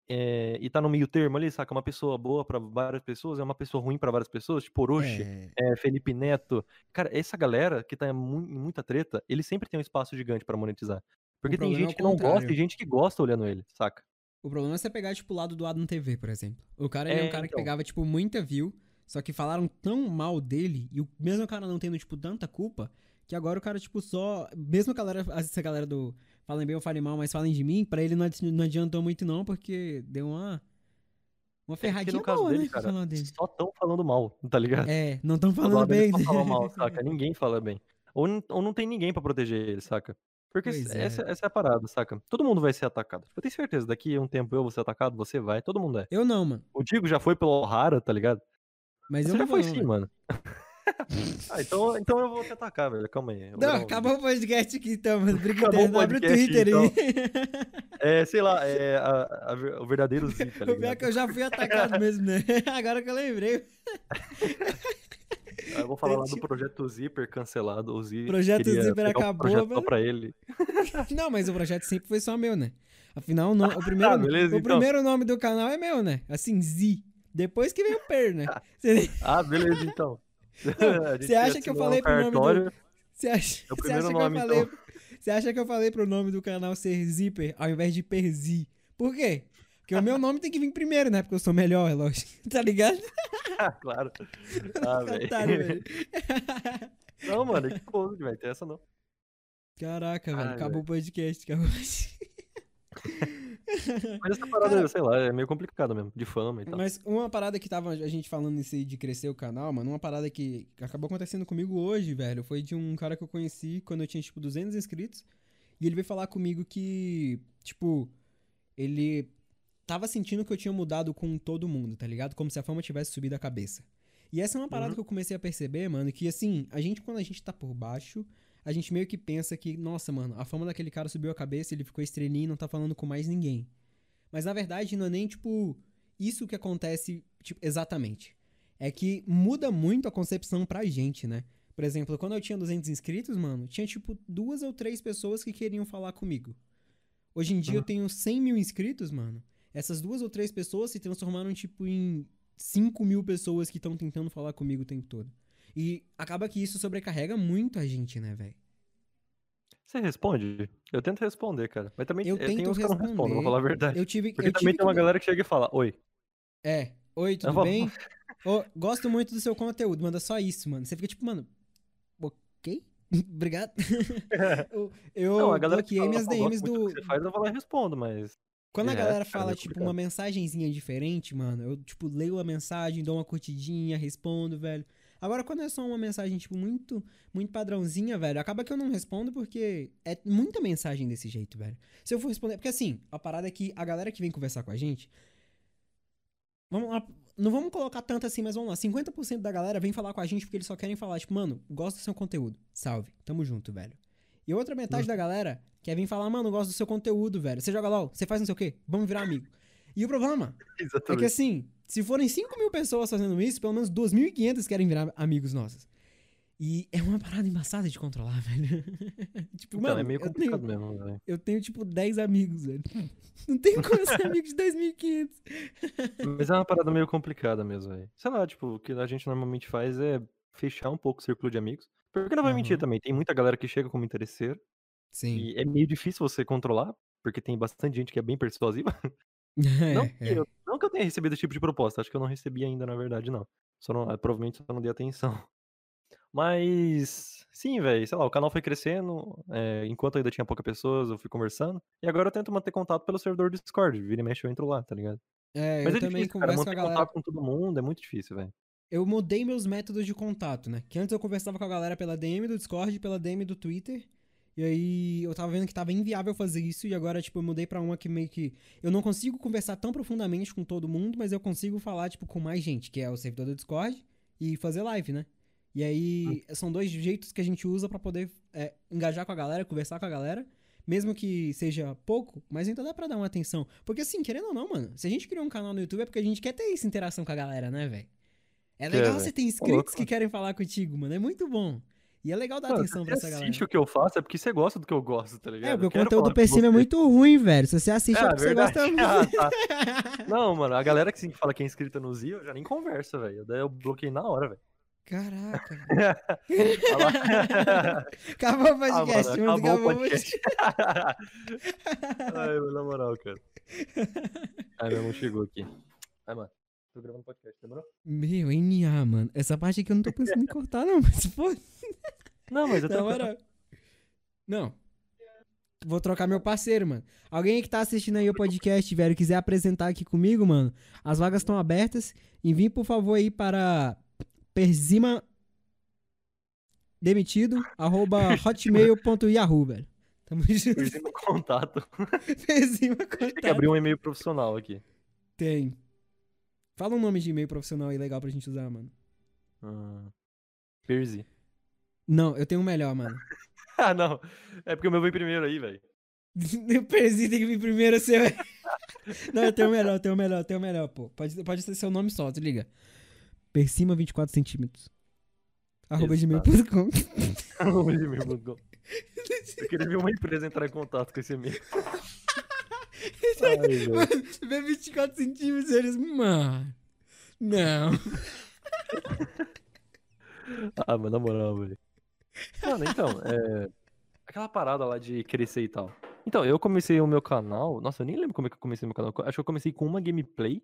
é, e tá no meio termo ali, saca? Uma pessoa boa pra várias pessoas, é uma pessoa ruim pra várias pessoas, tipo Orochi, É. é, Felipe Neto. Cara, essa galera que tá em muita treta, ele sempre tem um espaço gigante pra monetizar. Porque tem problema é gente o que não gosta e gente que gosta olhando ele, saca? O problema é você pegar, tipo, o lado do Adam TV, por exemplo. O cara, é um É, cara que então. pegava, tipo, muita view, só que falaram tão mal dele, e o mesmo cara não tendo, tipo, tanta culpa, que agora o cara, tipo, só. Mesmo a galera, essa galera do falem bem ou falem mal, mas falem de mim, pra ele não, adi- não adiantou muito, não, porque deu uma. Uma É ferradinha no caso boa, dele, né? cara, dele. só tão falando mal, tá ligado? É, não tão Do falando bem. só fala mal, saca? (laughs) Ninguém fala bem. Ou, ou não tem ninguém pra proteger ele, saca? Porque Pois s- é. essa, essa é a parada, saca? Todo mundo vai ser atacado. Tipo, eu tenho certeza, daqui a um tempo eu vou ser atacado, você vai, todo mundo é. Eu não, mano. O Digo já foi pelo O'Hara, tá ligado? Mas Você eu já não foi não, sim, mano. (laughs) ah, então, então eu vou te atacar, velho. Calma aí. Não, um acabou o podcast aqui então, mano. (laughs) Interna, abre o Twitter então. aí. É, sei lá, é a- a o verdadeiro Z, tá (laughs) O pior é que eu já fui atacado mesmo, né? Agora que eu lembrei. Eu vou falar lá do projeto Zipper cancelado. O Z Projeto Zipper acabou, projeto só mano. pra ele. Não, mas o projeto sempre foi só meu, né? Afinal, o, o primeiro, beleza, o então. primeiro nome do canal é meu, né? Assim, Z. Depois que vem o Per, né? Ah, beleza, então. Não, (laughs) você acha que eu falei um pro nome do- você acha, É o você acha que eu falei. então. Você acha que eu falei pro nome do canal ser Zipper ao invés de Perzi? Por quê? Porque o meu nome tem que vir primeiro, né? Porque eu sou melhor, é lógico. (laughs) Tá ligado? Ah, claro. (laughs) Ah, velho. Otário, velho. Não, mano, que coisa, velho. Tem essa não. Caraca, velho. Ai, Acabou o podcast, acabou. (laughs) Mas essa parada, Cara- sei lá, é meio complicada mesmo. De fama e tal. Mas uma parada que tava a gente falando isso de crescer o canal, mano, uma parada que acabou acontecendo comigo hoje, velho, foi de um cara que eu conheci quando eu tinha, tipo, 200 inscritos. E ele veio falar comigo que, tipo, ele tava sentindo que eu tinha mudado com todo mundo, tá ligado? Como se a fama tivesse subido a cabeça. E essa é uma parada Uhum. que eu comecei a perceber, mano, que assim, a gente, quando a gente tá por baixo, a gente meio que pensa que, nossa, mano, a fama daquele cara subiu a cabeça, ele ficou estrelinho e não tá falando com mais ninguém. Mas na verdade não é nem, tipo, isso que acontece, tipo, exatamente. É que muda muito a concepção pra gente, né? Por exemplo, quando eu tinha 200 inscritos, mano, tinha, tipo, duas ou três pessoas que queriam falar comigo. Hoje em dia eu Uhum. tenho 100 mil inscritos, mano. Essas duas ou três pessoas se transformaram, tipo, em 5 mil pessoas que estão tentando falar comigo o tempo todo. E acaba que isso sobrecarrega muito a gente, né, velho? Você responde? Eu tento responder, cara. Mas também Eu tem tento uns que eu não respondo, vou falar a verdade. Eu tive, Porque eu também tive tem uma que- galera que chega e fala, oi. É. Oi, tudo vou- bem? Ô, gosto muito do seu conteúdo, manda só isso, mano. Você fica tipo, mano, ok? (laughs) Obrigado. (laughs) eu eu não, a galera que bloqueei fala, minhas "Pô, gosto DMs do. você faz, eu vou lá e respondo, mas... Quando a galera cara, fala, é tipo, uma mensagenzinha diferente, mano, eu, tipo, leio a mensagem, dou uma curtidinha, respondo, velho. Agora, quando é só uma mensagem, tipo, muito, muito padrãozinha, velho, acaba que eu não respondo porque é muita mensagem desse jeito, velho. Se eu for responder. Porque assim, a parada é que a galera que vem conversar com a gente. Vamos lá. Não vamos colocar tanto assim, mas vamos lá. 50% da galera vem falar com a gente porque eles só querem falar, tipo, mano, gosto do seu conteúdo. Salve. Tamo junto, velho. E outra metade da galera quer vir falar, mano, gosto do seu conteúdo, velho. Você joga LOL, você faz não sei o quê, vamos virar amigo. E o problema (laughs) é que Exatamente. assim, se forem 5 mil pessoas fazendo isso, pelo menos 2.500 querem virar amigos nossos. E é uma parada embaçada de controlar, (laughs) velho. tipo, Então, mano, é meio eu, complicado tenho, mesmo, velho. eu tenho, tipo, 10 amigos, velho. Não tenho como ser (laughs) amigo de 2.500. Mas é uma parada meio complicada mesmo, velho. Sei lá, tipo, o que a gente normalmente faz é fechar um pouco o círculo de amigos. Porque não vai mentir Aham. também, tem muita galera que chega como interesseiro. Sim. E é meio difícil você controlar, porque tem bastante gente que é bem persuasiva. (laughs) não, que É, é. eu, não que eu tenha recebido esse tipo de proposta, acho que eu não recebi ainda, na verdade, não. Só não eh, provavelmente só não dei atenção. (laughs) Mas, sim, velho, sei lá, o canal foi crescendo, eh, enquanto ainda tinha poucas pessoas, eu fui conversando. E agora eu tento manter contato pelo servidor do Discord, vira e mexe eu entro lá, tá ligado? É, Mas eu é também difícil, cara, converso com manter galera. contato com todo mundo é muito difícil, velho. Eu mudei meus métodos de contato, né? Que antes eu conversava com a galera pela DM do Discord, pela DM do Twitter. E aí eu tava vendo que tava inviável fazer isso e agora, tipo, eu mudei pra uma que meio que. Eu não consigo conversar tão profundamente com todo mundo, mas eu consigo falar, tipo, com mais gente, que é o servidor do Discord e fazer live, né? E aí são dois jeitos que a gente usa pra poder é, engajar com a galera, conversar com a galera. Mesmo que seja pouco, mas ainda dá pra dar uma atenção. Porque assim, querendo ou não, mano, se a gente criou um canal no YouTube é porque a gente quer ter essa interação com a galera, né, velho? É legal velho. você ter inscritos que querem falar contigo, mano. É muito bom. E é legal dar Mano, atenção você pra essa galera. assiste o que eu faço é porque você gosta do que eu gosto, tá ligado? É, porque o conteúdo do PC é você. muito ruim, velho. Se você assiste é, É, porque você verdade. gosta (laughs) Ah, muito. tá. Não, mano, a galera que fala que é inscrita no Zio, eu já nem conversa, velho. Daí eu bloqueei na hora, velho. Caraca. (laughs) (laughs) Acabou o Ah, podcast, mano, mano. acabou Acabou o podcast. Ai, na moral, cara. Ai, meu irmão chegou aqui. Ai, mano, tô gravando podcast, demorou? Meu, NA, mano. Essa parte aqui eu não tô pensando em cortar, não. Mas, pô, Não, mas eu na tô... hora... Não. Vou trocar meu parceiro, mano. Alguém que tá assistindo aí o podcast, velho, quiser apresentar aqui comigo, mano, as vagas estão abertas. Envie, por favor, aí para Perzima demitido, arroba (laughs) hotmail.yahoo, velho. Tamo junto. Perdi meu contato. (laughs) Perzima Tem que contato. abrir um e-mail profissional aqui. Tem. Fala um nome de e-mail profissional aí legal pra gente usar, mano. Hum. Perzi. Não, eu tenho um melhor, mano. (laughs) Ah, não. É porque o meu vem primeiro aí, velho. (laughs) O Perzi tem que vir primeiro seu. (laughs) Não, eu tenho o melhor, eu tenho o melhor, eu tenho o melhor, pô. Pode, pode ser seu nome só, tu liga. Persima 24 centímetros. Arroba Exato. gmail.com. Eu queria ver uma empresa entrar em contato com esse e-mail. Vê 24 centímetros eles. Mano. Não. Ah, mas na moral, velho. Mano, então, é. Aquela parada lá de crescer e tal. Então, eu comecei o meu canal. Nossa, eu nem lembro como é que eu comecei meu canal. Acho que eu comecei com uma gameplay.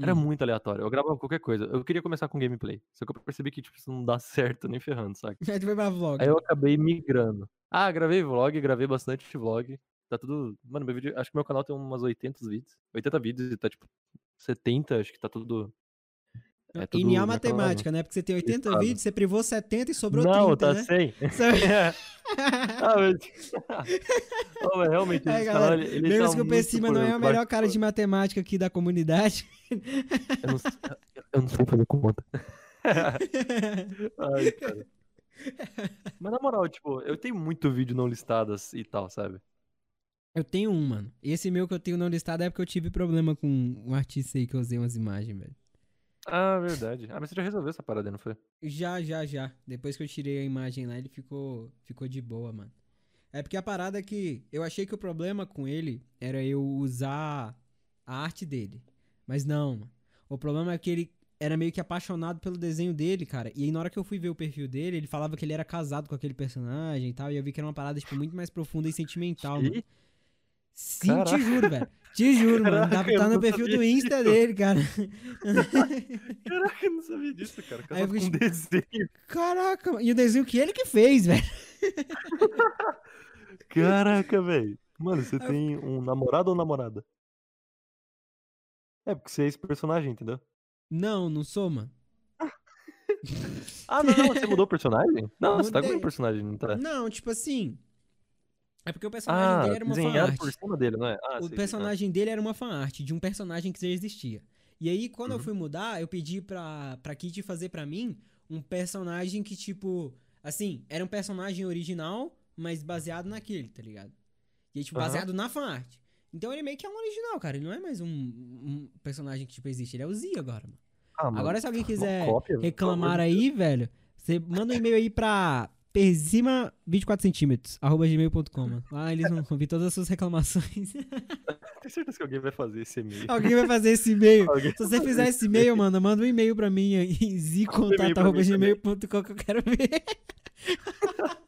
Era Hum. muito aleatório. Eu gravava qualquer coisa. Eu queria começar com gameplay. Só que eu percebi que, tipo, isso não dá (laughs) certo nem ferrando, saca? (laughs) Aí tu pra vlog. Aí eu acabei migrando. Ah, gravei vlog, gravei bastante vlog. Tá tudo. Mano, meu vídeo. Acho que meu canal tem umas 80 vídeos. 80 vídeos e tá tipo 70, acho que tá tudo. É tudo. E é é a nome? matemática, né? Porque você tem 80 Listado. vídeos, você privou 70 e sobrou Não, 30, tá né? 100. Sabe? ah, mas... Não, mas (laughs) realmente, esse galera, ele Lembra tá que o por não é o melhor cara de matemática aqui da comunidade. Eu não, (laughs) eu não sei fazer conta. (laughs) Ai, cara. Mas na moral, tipo, eu tenho muito vídeo não listadas e tal, sabe? Eu tenho um, mano. Esse meu que eu tenho não listado é porque eu tive problema com um artista aí que eu usei umas imagens, velho. Ah, verdade. Ah, mas você já resolveu essa parada, não foi? Já, já, já. Depois que eu tirei a imagem lá, ele ficou, ficou de boa, mano. É porque a parada é que eu achei que o problema com ele era eu usar a arte dele. Mas não, mano. O problema é que ele era meio que apaixonado pelo desenho dele, cara. E aí na hora que eu fui ver o perfil dele, ele falava que ele era casado com aquele personagem e tal. E eu vi que era uma parada, tipo, muito mais profunda e sentimental, mano. Sim, Caraca. te juro, velho. Te juro, mano. Caraca, eu tá no não perfil do Insta disso. dele, cara. (laughs) Caraca, eu não sabia disso, cara. Aí eu Casado com fiquei, desenho. Caraca, mano. e o desenho que ele que fez, velho. (laughs) Caraca, velho. Mano, você Aí tem um namorado ou namorada? É, porque você é esse personagem, entendeu? Não, não sou, mano. Ah, não, não, você (laughs) mudou o personagem? Não, você tá com Mudei. o personagem, não tá? Não, tipo assim. É porque o personagem Ah, dele era uma fanart. por cima dele, não é? Ah, O sei, sei, personagem dele era uma fanart de um personagem que já existia. E aí, quando eu Uhum. fui mudar, eu pedi pra, pra Kitty fazer pra mim um personagem que, tipo, assim, era um personagem original, mas baseado naquele, tá ligado? E aí, tipo, baseado na fanart. Então ele meio que é um original, cara. Ele não é mais um, um personagem que, tipo, existe. Ele é o Z agora, mano. Ah, mano, Agora, se alguém (laughs) quiser cópia, reclamar aí, velho, você manda um e-mail aí pra persima24cm, arroba gmail.com. Lá eles vão ouvir todas as suas reclamações. (laughs) Tenho certeza que alguém vai fazer esse e-mail. alguém vai fazer esse e-mail. Se você fizer esse e-mail, (laughs) mano, manda um e-mail pra mim aí, Manda um e-mail pra mim zicontato.gmail.com que eu quero ver. (laughs)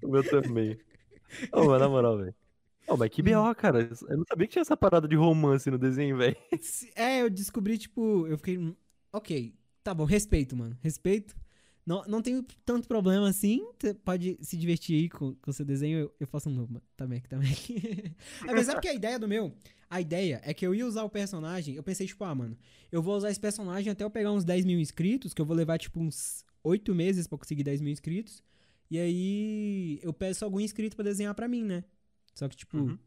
O meu também. Ô, mas na moral, velho. Ô, mas que B.O., cara. Eu não sabia que tinha essa parada de romance no desenho, velho. É, eu descobri, tipo, eu fiquei. hum, Ok, tá bom, respeito, mano. Respeito. Não, não tenho tanto problema assim. Pode se divertir aí com o seu desenho. Eu, eu faço um novo, mano. Também, também. É, Mas sabe que a ideia do meu? A ideia é que eu ia usar o personagem. Eu pensei, tipo, ah, mano, eu vou usar esse personagem até eu pegar uns 10 mil inscritos, que eu vou levar, tipo, uns 8 meses pra conseguir 10 mil inscritos. E aí eu peço algum inscrito pra desenhar pra mim, né? Só que, tipo, Uhum.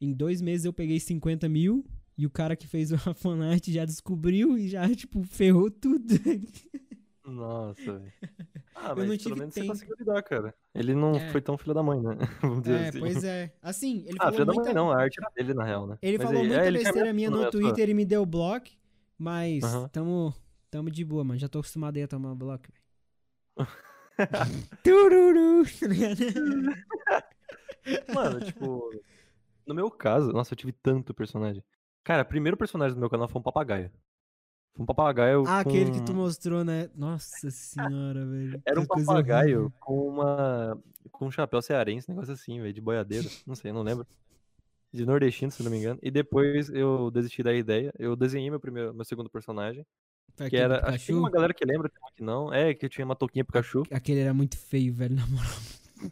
em dois meses eu peguei 50 mil e o cara que fez a (laughs) fanart já descobriu e já, tipo, ferrou tudo. (laughs) Nossa, velho. (laughs) Ah, Eu mas não tive pelo menos tempo. você conseguiu lidar, cara. Ele não É. foi tão filho da mãe, né? (laughs) Vamos dizer é, assim. pois é. Assim, ele Ah, falou filho da muita... mãe não, a arte era dele, na real, né? Ele Mas falou aí- muita é, ele tinha besteira minha no é. Twitter e me deu bloco, mas Aham. tamo, tamo de boa, mano. Já tô acostumado aí a tomar bloco, velho. (laughs) Tururu, tá ligado? Mano, tipo, no meu caso, nossa, eu tive tanto personagem. Cara, o primeiro personagem do meu canal foi um papagaio. Foi um papagaio Ah, com... aquele que tu mostrou, né? Nossa senhora, velho. Era um papagaio horrível. com uma... com um chapéu cearense, negócio assim, velho, de boiadeiro. Não sei, não lembro. De nordestino, se não me engano. E depois eu desisti da ideia. Eu desenhei meu primeiro, meu segundo personagem. Foi Que era... Acho que uma galera que lembra, tem uma que não. É, que eu tinha uma touquinha Pikachu. Aquele era muito feio, velho, na moral.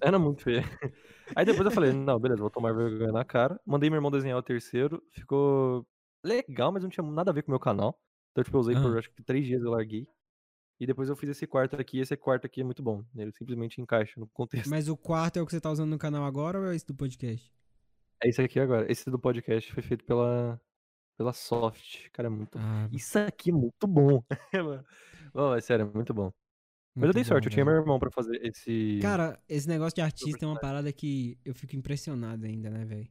Era muito feio. (laughs) Aí depois eu falei, não, beleza, vou tomar vergonha na cara. Mandei meu irmão desenhar o terceiro. Ficou legal, mas não tinha nada a ver com o meu canal. Então, tipo, eu usei por Ah. acho que três dias eu larguei. E depois eu fiz esse quarto aqui. Esse quarto aqui é muito bom. Ele simplesmente encaixa no contexto. Mas o quarto é o que você tá usando no canal agora ou é esse do podcast? É esse aqui agora. Esse do podcast foi feito pela, pela Soft. Cara, é muito. Ah, Isso aqui é muito bom. (laughs) Mano, Não, é sério, é muito bom. Mas eu muito dei sorte, bom, eu tinha meu irmão pra fazer esse. Cara, esse negócio de artista é uma parada que eu fico impressionado ainda, né, velho?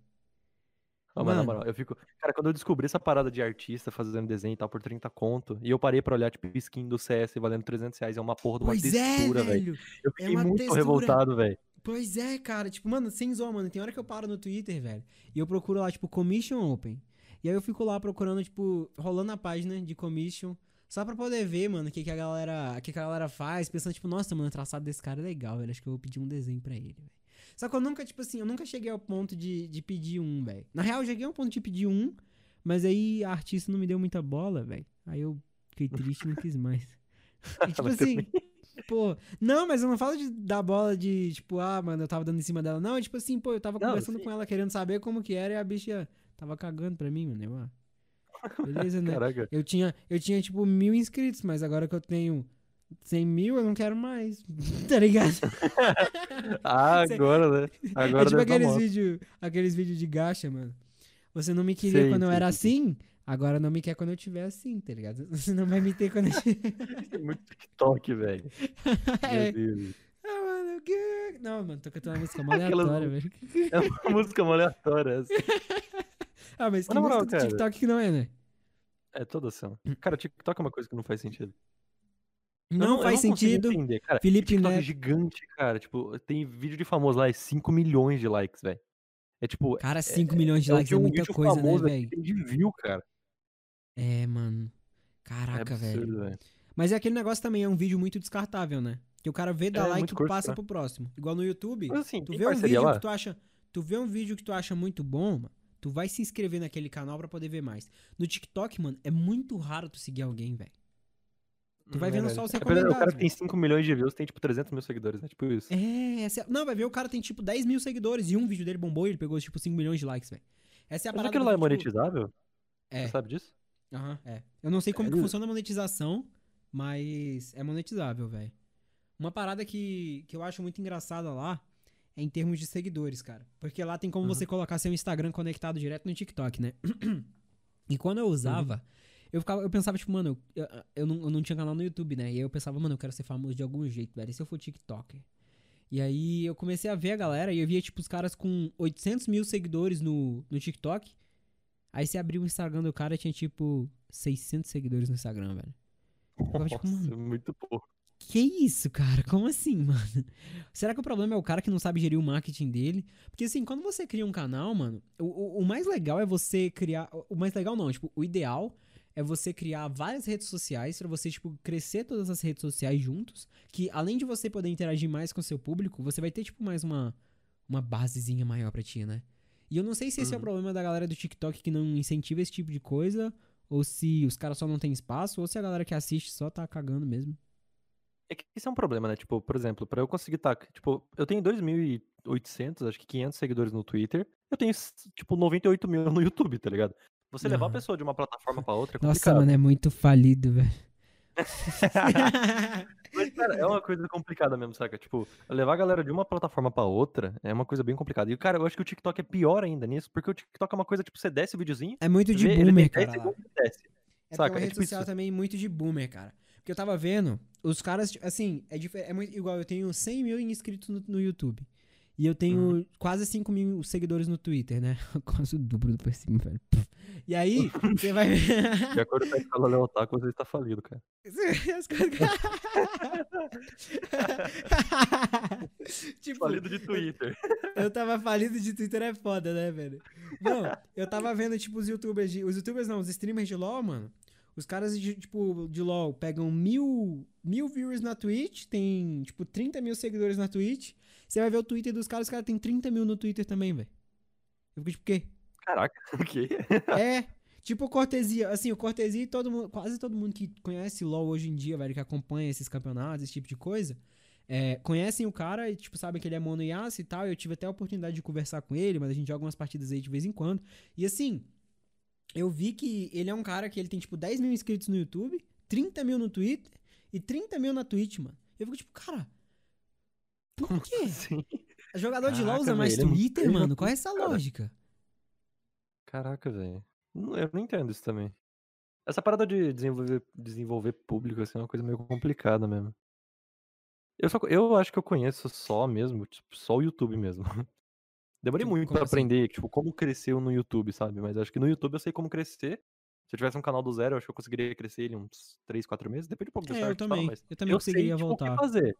Ah, mas na moral, eu fico. Cara, quando eu descobri essa parada de artista fazendo desenho e tal por 30 conto, e eu parei pra olhar, tipo, skin do CS valendo 300 reais, é uma porra de uma Pois é, textura, velho. velho. Eu fiquei uma muito textura. revoltado, velho. Pois é, cara. Tipo, mano, sem zoar, mano. Tem hora que eu paro no Twitter, velho. E eu procuro lá, tipo, Commission Open. E aí eu fico lá procurando, tipo, rolando a página de Commission. Só pra poder ver, mano, o que, que a galera. O que, que a galera faz. Pensando, tipo, nossa, mano, o traçado desse cara é legal, velho. Acho que eu vou pedir um desenho pra ele, velho. Só que eu nunca, tipo assim, eu nunca cheguei ao ponto de, de pedir um, velho. Na real, eu cheguei ao ponto de pedir um, mas aí a artista não me deu muita bola, velho. Aí eu fiquei triste e não quis mais. (laughs) E, tipo assim, pô. Não, mas eu não falo de dar bola de, tipo, ah, mano, eu tava dando em cima dela. Não, é tipo assim, pô, eu tava Não, conversando sim. com ela, querendo saber como que era, e a bicha tava cagando pra mim, mano. Eu, ah, beleza, né? Caraca. Eu tinha, eu tinha, tipo, mil inscritos, mas agora que eu tenho 100 mil, eu não quero mais. (laughs) tá ligado? (laughs) Ah, agora, né? Agora é tipo aqueles vídeos aqueles vídeos de gacha, mano. Você não me queria Sei, quando eu sei, era assim, agora não me quer quando eu tiver assim, tá ligado? (laughs) Você não vai me ter quando eu tiver... Tem muito TikTok, velho. é. Meu Deus. Ah, mano, que... Não, mano, tô cantando uma música mó aleatória, velho. É uma música mó aleatória essa. Ah, mas que moral, música do cara. TikTok que não é, né? É toda ação. Cara, TikTok é uma coisa que não faz sentido. Não, eu faz sentido. entender, cara. Felipe TikTok é Neto. gigante, cara. Tipo, tem vídeo de famoso lá, é 5 milhões de likes, velho. É tipo. Cara, 5 milhões de é likes é um muita vídeo coisa, né, famoso aqui velho? tem de view, cara. É, mano. É Caraca, velho. absurdo, velho. Mas é aquele negócio também, é um vídeo muito descartável, né? Que o cara vê, dá É, like e passa né? pro próximo. Igual no YouTube. Mas assim, Tu vê um vídeo lá? que tu acha. Tu vê um vídeo que tu acha muito bom, mano. Tu vai se inscrever naquele canal pra poder ver mais. No TikTok, mano, é muito raro tu seguir alguém, velho. Tu vai Hum, vendo verdade. só os É, recomendados, cara que tem velho. 5 milhões de views tem tipo 300 mil seguidores, né? Tipo isso. É, essa é... Não, vai ver o cara tem tipo 10 mil seguidores e um vídeo dele bombou e ele pegou tipo 5 milhões de likes, velho. Essa é a Mas parada. aquilo lá é tipo, monetizável? É. Você sabe disso? Aham, é. Eu não sei como que Sério? funciona a monetização, mas é monetizável, velho. Uma parada que, que eu acho muito engraçada lá é em termos de seguidores, cara. Porque lá tem como Uhum. você colocar seu Instagram conectado direto no TikTok, né? (clears throat) e quando eu usava, eu, ficava, eu pensava, tipo, mano, eu, eu, não, eu não tinha canal no YouTube, né? E aí eu pensava, mano, eu quero ser famoso de algum jeito, velho. E se eu for TikToker? E aí eu comecei a ver a galera e eu via, tipo, os caras com 800 mil seguidores no, no TikTok. Aí você abriu o Instagram do cara e tinha, tipo, 600 seguidores no Instagram, velho. Eu ficava, tipo, Nossa, mano, muito pouco. que isso, cara? Como assim, (laughs) mano? Será que o problema é o cara que não sabe gerir o marketing dele? Porque, assim, quando você cria um canal, mano, o, o, o mais legal é você criar. O mais legal não, tipo, o ideal é você criar várias redes sociais pra você, tipo, crescer todas as redes sociais juntos. Que além de você poder interagir mais com o seu público, você vai ter, tipo, mais uma, uma basezinha maior pra ti, né? E eu não sei se esse é o Uhum. problema da galera do TikTok que não incentiva esse tipo de coisa, ou se os caras só não têm espaço, ou se a galera que assiste só tá cagando mesmo. É que isso é um problema, né? Tipo, por exemplo, pra eu conseguir tá, tipo, eu tenho 2.800, acho que 500 seguidores no Twitter, eu tenho, tipo, 98 mil no YouTube, tá ligado? Você levar a pessoa de uma plataforma pra outra é Nossa, mano, é muito falido, velho. (laughs) Mas, Cara, é uma coisa complicada mesmo, saca? Tipo, levar a galera de uma plataforma pra outra é uma coisa bem complicada. E, cara, eu acho que o TikTok é pior ainda nisso, porque o TikTok é uma coisa, tipo, você desce o videozinho, É muito de vê, boomer, tem 10 cara. segundos desce. É Saca? é uma É rede tipo social isso. também muito de boomer, cara. Porque eu tava vendo, os caras, tipo, assim, é, é muito igual, eu tenho 100 mil inscritos no, no YouTube. E eu tenho Uhum. quase 5 mil seguidores no Twitter, né? (laughs) Quase o dobro do cima, velho. (laughs) E aí, (laughs) você vai ver. De acordo com a escola Leotaco, você está falido, cara. Tipo, Falido de Twitter. eu tava falido de Twitter é foda, né, velho? Não, eu tava vendo, tipo, os youtubers de. Os youtubers não, os streamers de LOL, mano. Os caras de, tipo, de LOL pegam mil, mil viewers na Twitch, tem, tipo, 30 mil seguidores na Twitch. Você vai ver o Twitter dos caras, os caras têm 30 mil no Twitter também, velho. Eu fico tipo, o quê? Caraca, (laughs) o quê? É, tipo cortesia. Assim, o cortesia, todo mundo, quase todo mundo que conhece LoL hoje em dia, velho, que acompanha esses campeonatos, esse tipo de coisa, é, conhecem o cara e, tipo, sabem que ele é mono Yasuo e tal. Eu tive até a oportunidade de conversar com ele, mas a gente joga umas partidas aí de vez em quando. E assim, eu vi que ele é um cara que ele tem, tipo, 10 mil inscritos no YouTube, 30 mil no Twitter e 30 mil na Twitch, mano. Eu fico tipo, cara. Por quê? (laughs) Sim. Jogador de LoL Caraca, usa mais ele é muito Twitter, inteligente, mano? Qual é essa cara. lógica? Caraca, velho. Eu não entendo isso também. Essa parada de desenvolver, desenvolver público, assim, é uma coisa meio complicada mesmo. Eu, só, eu acho que eu conheço só mesmo, tipo, só o YouTube mesmo. (laughs) Demorei Tipo, muito como pra assim? aprender, tipo, como cresceu no YouTube, sabe? Mas acho que no YouTube eu sei como crescer. Se eu tivesse um canal do zero, eu acho que eu conseguiria crescer ele uns 3, 4 meses. Depende um pouco do É, eu também. mas Eu também eu sei, conseguiria tipo, o que voltar. fazer.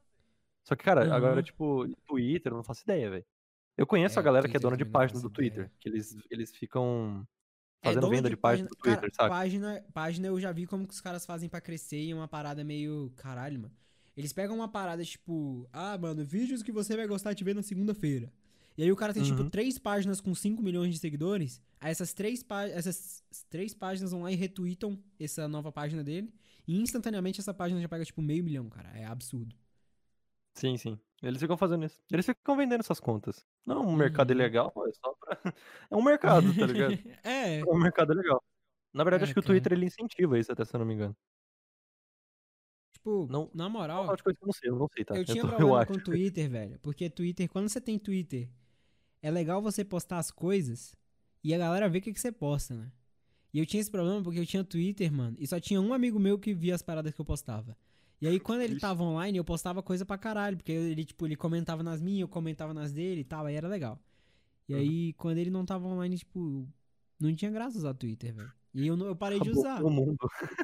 Só que, cara, agora, Aham. tipo, Twitter, eu não faço ideia, velho. Eu conheço É, a galera que é dona de página do Twitter. ideia. Que eles, eles ficam É, fazendo dono venda de, página do Cara, Twitter, saca? Página, página eu já vi como que os caras fazem pra crescer e é uma parada meio. Caralho, mano. Eles pegam uma parada tipo. Ah, mano, vídeos que você vai gostar de ver na segunda-feira. E aí o cara tem, tipo, Uhum. três páginas com 5 milhões de seguidores. Aí essas três, essas três páginas vão lá e retweetam essa nova página dele. E instantaneamente essa página já pega, tipo, meio milhão, cara. É absurdo. Sim, sim. Eles ficam fazendo isso. Eles ficam vendendo essas contas. Não é um mercado Uhum. ilegal, é só pra. (laughs) É um mercado, tá ligado? (laughs) é. É um mercado legal. Na verdade, É, acho que o cara. Twitter ele incentiva isso, até se eu não me engano. Tipo, Não- na Não moral. que eu não sei, eu não sei, tá? Eu tinha tô- (laughs) problema acho. com o Twitter, velho. Porque Twitter, quando você tem Twitter, é legal você postar as coisas e a galera vê o que, que você posta, né? E eu tinha esse problema porque eu tinha Twitter, mano, e só tinha um amigo meu que via as paradas que eu postava. E aí, quando ele tava online, eu postava coisa pra caralho, porque ele, tipo, ele comentava nas minhas, eu comentava nas dele e tal, aí era legal. E Uhum. aí, quando ele não tava online, tipo, não tinha graça usar Twitter, velho. E eu, não- eu parei de Acabou usar. o mundo.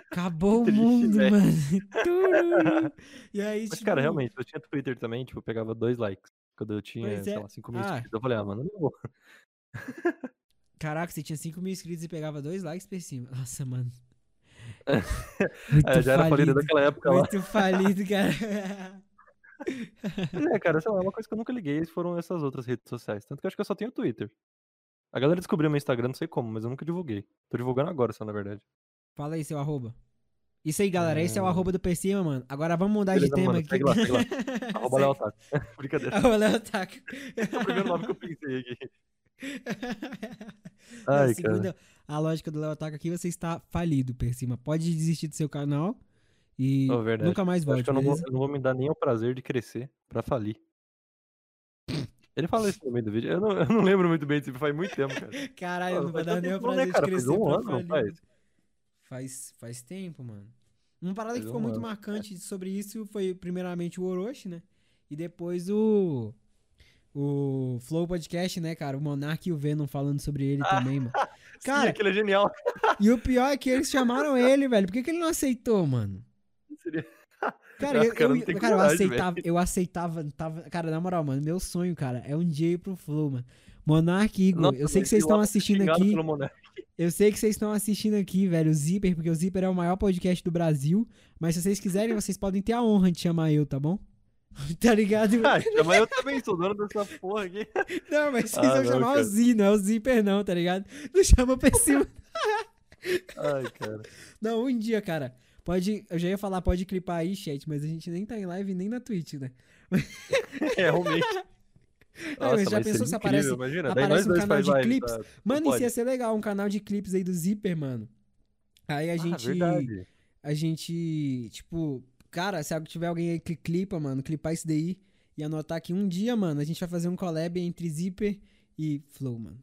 Acabou o mundo, velho. mano. (laughs) E aí, Mas, tipo, cara, realmente, eu tinha Twitter também, tipo, eu pegava dois likes. Quando eu tinha, Pois sei é. lá, 5 mil Ah. inscritos. Eu falei, ah, mano, não vou. Caraca, você tinha 5 mil inscritos e pegava dois likes por cima. Nossa, mano. (laughs) É, já era falido daquela época lá. Muito falido, cara. É, cara, sei lá, uma coisa que eu nunca liguei foram essas outras redes sociais. Tanto que eu acho que eu só tenho Twitter. A galera descobriu meu Instagram, não sei como, mas eu nunca divulguei. Tô divulgando agora, só na verdade. Fala aí, seu arroba. Isso aí, galera. Esse é o É. arroba do cima, mano. Agora vamos mudar Beleza, de tema mano, aqui. segue lá, segue lá. (laughs) Arroba Segue. Léo Taco. (laughs) Brincadeira. Arroba Léo Taco. É o primeiro nome que eu pensei aqui. (laughs) Ai, segundo cara. a lógica do Léo Taco aqui, você está falido, por cima. Pode desistir do seu canal e verdade. nunca mais Eu acho volte, que eu não, vou, eu não vou me dar nem o prazer de crescer pra falir. Ele fala isso no meio do vídeo. Eu não, (laughs) eu não lembro muito bem disso, faz muito tempo, cara. (laughs) Caralho, eu não vou Faz dar nem o não, prazer né, cara? de Faz crescer um pra ano, falir. faz? Faz, faz tempo, mano. Uma parada que Faz ficou um muito ano. marcante sobre isso foi, primeiramente, o Orochi, né? E depois o. O Flow Podcast, né, cara? O Monark e o Venom falando sobre ele também, mano. (laughs) Sim, Cara, aquele é genial. e o pior é que eles chamaram ele, velho. Por que, que ele não aceitou, mano? Seria- Cara, eu, Ah, cara, eu, cara, eu coragem, aceitava, eu aceitava, tava, cara, na moral, mano, meu sonho, cara, é um dia ir pro Flow, mano. Monark e Igor, Nossa, eu sei que vocês estão assistindo aqui, eu sei que vocês estão assistindo aqui, velho, o Zipper, porque o Zipper é o maior podcast do Brasil, mas se vocês quiserem, vocês podem ter a honra de chamar eu, tá bom? (laughs) tá ligado? Ah, chama eu também, sou dono dessa porra aqui. (laughs) Não, mas vocês Ah, vão não, chamar o cara. Z, não é o Zipper não, tá ligado? Não chama pra cima. (laughs) Ai, cara. Não, um dia, cara. Pode, eu já ia falar, pode clipar aí, chat, mas a gente nem tá em live nem na Twitch, né? É, realmente. Ah, mas já pensou se aparece- imagina. Aparece um canal de clips? tá? Mano, isso ia ser legal, um canal de clipes aí do Zipper, mano. Aí a Ah, gente. verdade. a gente, tipo. Cara, se tiver alguém aí que clipa, mano, clipar isso daí e anotar que um dia, mano, a gente vai fazer um collab entre Zipper e Flow, mano.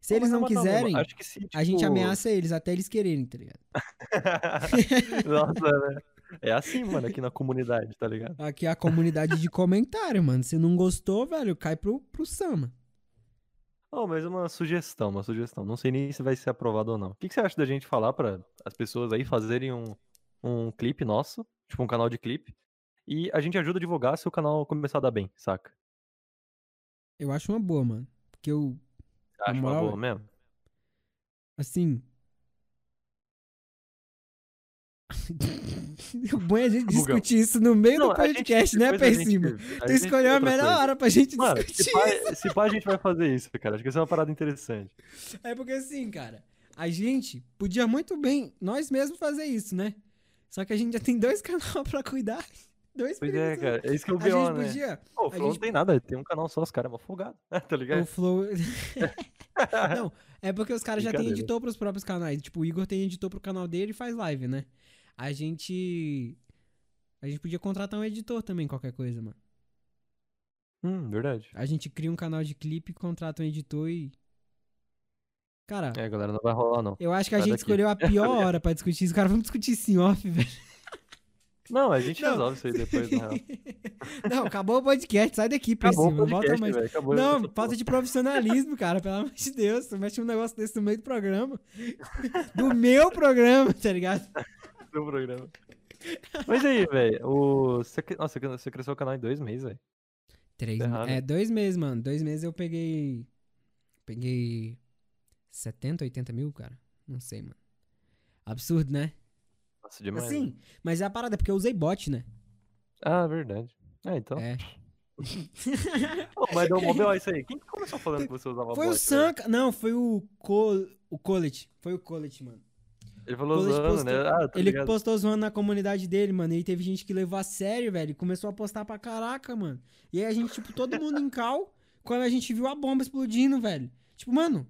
Se eles não quiserem, se, a gente tipo- ameaça eles até eles quererem, tá ligado? (laughs) Nossa, né? É assim, mano, aqui na comunidade, tá ligado? Aqui é a comunidade de comentário, mano. Se não gostou, velho, cai pro, pro Sama. Oh, mas uma sugestão, uma sugestão. Não sei nem se vai ser aprovado ou não. O que, que você acha da gente falar para as pessoas aí fazerem um, um clipe nosso, tipo um canal de clipe, e a gente ajuda a divulgar se o canal começar a dar bem, saca? Eu acho uma boa, mano. Porque eu, Acho uma moral, boa mesmo. assim. (laughs) o bom é a gente Bugão. discutir isso no meio do Não, gente- podcast, né, depois a gente- Persima? a Tu gente- escolheu a melhor coisa. hora pra gente Mano, discutir se pá, se pá a gente vai fazer isso, cara. Acho que isso é uma parada interessante. É porque assim, cara, a gente podia muito bem nós mesmos fazer isso, né? Só que a gente já tem dois (laughs) canais pra cuidar. Dois Pois é, preguiçosos. cara. É isso que eu vi, né? podia. Pô, o Flow não gente- tem nada, tem um canal só, os caras é mó folgado, (laughs) tá ligado? O Flow. (laughs) não, é porque os caras já têm editor pros próprios canais. Tipo, o Igor tem editor pro canal dele e faz live, né? A gente. A gente podia contratar um editor também, qualquer coisa, mano. Hum, verdade. A gente cria um canal de clipe, contrata um editor e. Cara, É, galera, não vai rolar, não. eu acho que a gente daqui. escolheu a pior (laughs) hora pra discutir isso. Cara, vamos discutir isso em off, velho. Não, a gente Não. resolve isso aí depois, na real. (laughs) Não, acabou o podcast, sai daqui, Acabou Priscila. volta mais. Acabou Não, falta de profissionalismo, cara, pelo amor de Deus. Tu mexe um negócio desse no meio do programa. (laughs) Do meu programa, tá ligado? do programa. Mas aí, velho, o... Nossa, você cresceu o canal em dois meses, velho. Três, Tá é, dois meses, mano. Dois meses eu peguei. Peguei. 70, 80 mil, cara? Não sei, mano. Absurdo, né? Nossa, demais. Assim, velho. mas é a parada, porque eu usei bot, né? Ah, verdade. Ah, então. É. (laughs) Pô, mas deu mó B.O. isso aí. Quem que começou falando que você usava Foi o bot, velho? Sanka. Não, foi o Col... o Colet. Foi o Colet, mano. Ele falou ele zoando, postou- né? Ah, tá Ele ligado. postou zoando na comunidade dele, mano. E teve gente que levou a sério, velho. Começou a postar pra caraca, mano. E aí a gente, tipo, todo mundo em cal, quando a gente viu a bomba explodindo, velho. Tipo, mano,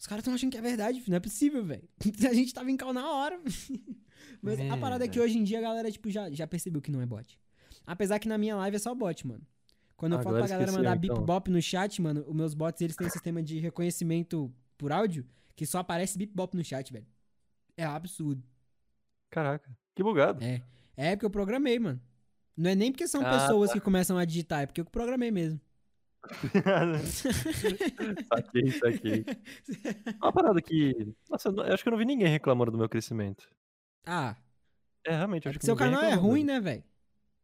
os caras tão achando que é verdade, não é possível, velho. (laughs) A gente tava em cal na hora. (laughs) Mas a É, parada é que hoje em dia a galera, tipo, já, já percebeu que não é bot. Apesar que na minha live é só bot, mano. Quando eu Ah, a falo pra galera esqueceu, mandar bip então. bop no chat, mano, os meus bots, eles têm um sistema de reconhecimento por áudio que só aparece bip bop no chat, velho. É absurdo. Caraca, que bugado. É. É porque eu programei, mano. Não é nem porque são Ah, pessoas que começam a digitar, é porque eu programei mesmo. Saquei, saquei. Uma parada que. Nossa, eu, não- eu acho que eu não vi ninguém reclamando do meu crescimento. Ah, É, realmente, é acho que seu ninguém canal é ruim, né, velho?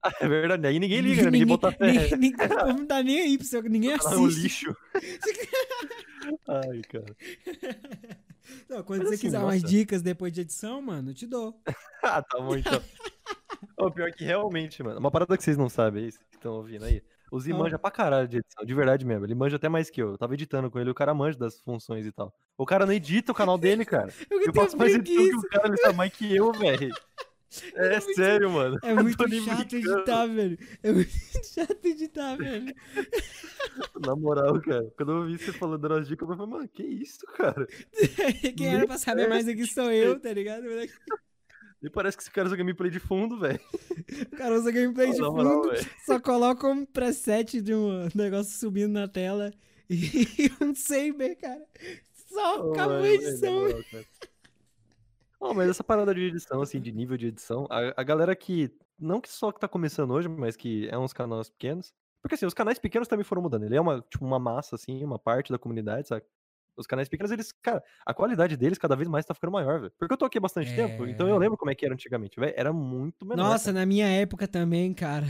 Ah, (laughs) é verdade, aí ninguém liga, né? Ninguém bota fé. (laughs) ninguém, ninguém, não tá nem aí pro seu. Ninguém canal é um assiste. lixo. (laughs) Ai, cara. Não, quando Mas você assim, quiser umas nossa. dicas depois de edição, mano, eu te dou. Ah, tá bom então. O pior que realmente, mano. Uma parada que vocês não sabem aí, vocês que estão ouvindo aí. O Ah. manja pra caralho de edição, de verdade mesmo. Ele manja até mais que eu. Eu tava editando com ele, o cara manja das funções e tal. O cara não edita o canal dele, (laughs) cara. Eu, Eu tenho faço mais edição que o cara, sabe mais que eu, velho. (laughs) É, muito- sério, mano. É (laughs) muito chato brincando. editar, velho. É muito chato editar, velho. Na moral, cara. Quando eu vi você falando dando as dicas, eu falei, mano, que isso, cara? Quem era pra saber mais aqui sou eu, tá ligado? Nem parece que esse cara usa gameplay de fundo, velho. O cara usa gameplay de fundo, só coloca um preset de um negócio subindo na tela (laughs) e um saber, cara. Só Ô, acabou a mano, edição. cara. Ó, mas essa parada de edição, assim, de nível de edição, a, a galera que, não que só que tá começando hoje, mas que é uns canais pequenos, porque assim, os canais pequenos também foram mudando, ele é uma, tipo, uma massa, assim, uma parte da comunidade, sabe? Os canais pequenos, eles, cara, a qualidade deles cada vez mais tá ficando maior, velho. Porque eu tô aqui há bastante tempo, então eu É. lembro como é que era antigamente, velho, era muito menor. Nossa, na minha época também, cara.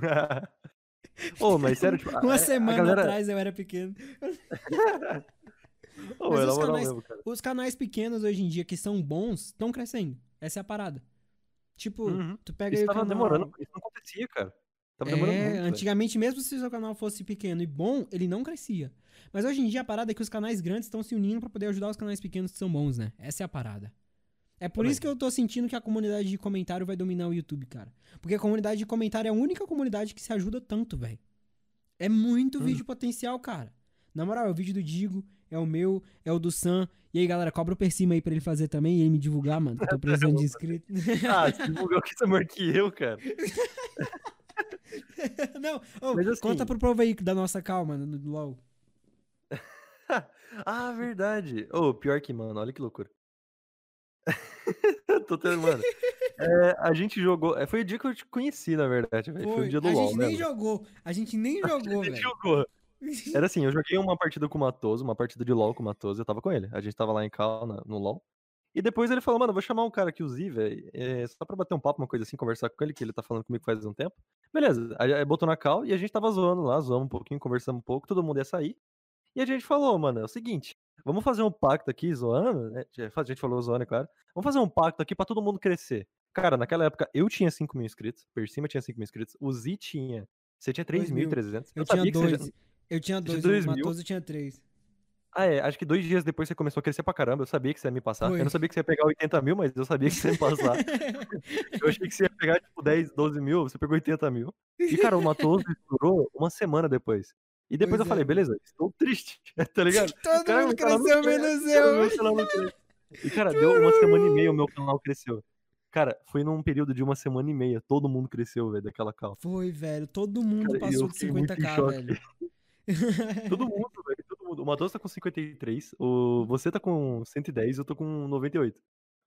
cara. (laughs) Ô, mas sério, tipo, (laughs) Uma a- semana a galera... atrás eu era pequeno. (laughs) Ô, Mas é os canais- mesmo, cara. Os canais pequenos hoje em dia que são bons estão crescendo. Essa é a parada. Tipo, Uhum. tu pega Isso aí tava canal... demorando, isso não acontecia, cara. Tava demorando É, muito, velho. antigamente, mesmo se o seu canal fosse pequeno e bom, ele não crescia. Mas hoje em dia a parada é que os canais grandes estão se unindo pra poder ajudar os canais pequenos que são bons, né? Essa é a parada. É por Também. isso que eu tô sentindo que a comunidade de comentário vai dominar o YouTube, cara. Porque a comunidade de comentário é a única comunidade que se ajuda tanto, velho. É muito Hum. vídeo potencial, cara. Na moral, é o vídeo do Digo, é o meu, é o do Sam. E aí, galera, cobra o per cima aí pra ele fazer também e ele me divulgar, mano. que eu tô precisando de inscrito. (laughs) Ah, você divulgou que você é maior que eu, cara. (laughs) (laughs) Não, ô, Mas assim- conta pro povo aí da nossa calma no do LOL. (laughs) ah, verdade. Ô, pior que, mano, olha que loucura. (laughs) Tô tendo, mano. É, a gente jogou. é, Foi o dia que eu te conheci, na verdade. Foi, Foi. o dia do a LOL, gente né? nem mano? jogou. A gente nem A jogou, gente velho. jogou. Era assim, eu joguei uma partida com o Matoso, uma partida de LoL com o Matoso, eu tava com ele. A gente tava lá em Cal, no LoL. E depois ele falou, mano, vou chamar um cara aqui, o Z, velho, é, só pra bater um papo, uma coisa assim, conversar com ele, que ele tá falando comigo faz um tempo. Beleza, aí botou na Cal e a gente tava zoando lá, zoamos um pouquinho, conversamos um pouco, todo mundo ia sair. E a gente falou, mano, é o seguinte, vamos fazer um pacto aqui, zoando, né? A gente falou zoando, é claro. Vamos fazer um pacto aqui pra todo mundo crescer. Cara, naquela época eu tinha 5 mil inscritos, por cima tinha 5 mil inscritos, o Z tinha. Você tinha Dois mil. 3.300. Eu tinha sabia que você já- dois. Eu tinha tinha dois, dois o? Matoso tinha três. Ah, é. Acho que dois dias depois você começou a crescer pra caramba. Eu sabia que você ia me passar. Foi. Eu não sabia que você ia pegar 80 mil, mas eu sabia que você ia me passar. (laughs) eu achei que você ia pegar, tipo, 10, 12 mil. Você pegou 80 mil. E, cara, o Matoso (laughs) estourou uma semana depois. E depois Pois eu falei, é. beleza, estou triste. (laughs) tá ligado? Todo Cara, mundo cresceu cresce, menos eu. E, cara, deu uma semana e meia o meu canal cresceu. Cara, foi num período de uma semana e meia. Todo mundo cresceu, velho, daquela cal. Foi, velho. Todo mundo Cara, passou de fiquei muito em 50k, choque. velho. Todo mundo, velho. O Matoso tá com 53, o... você tá com 110, eu tô com 98.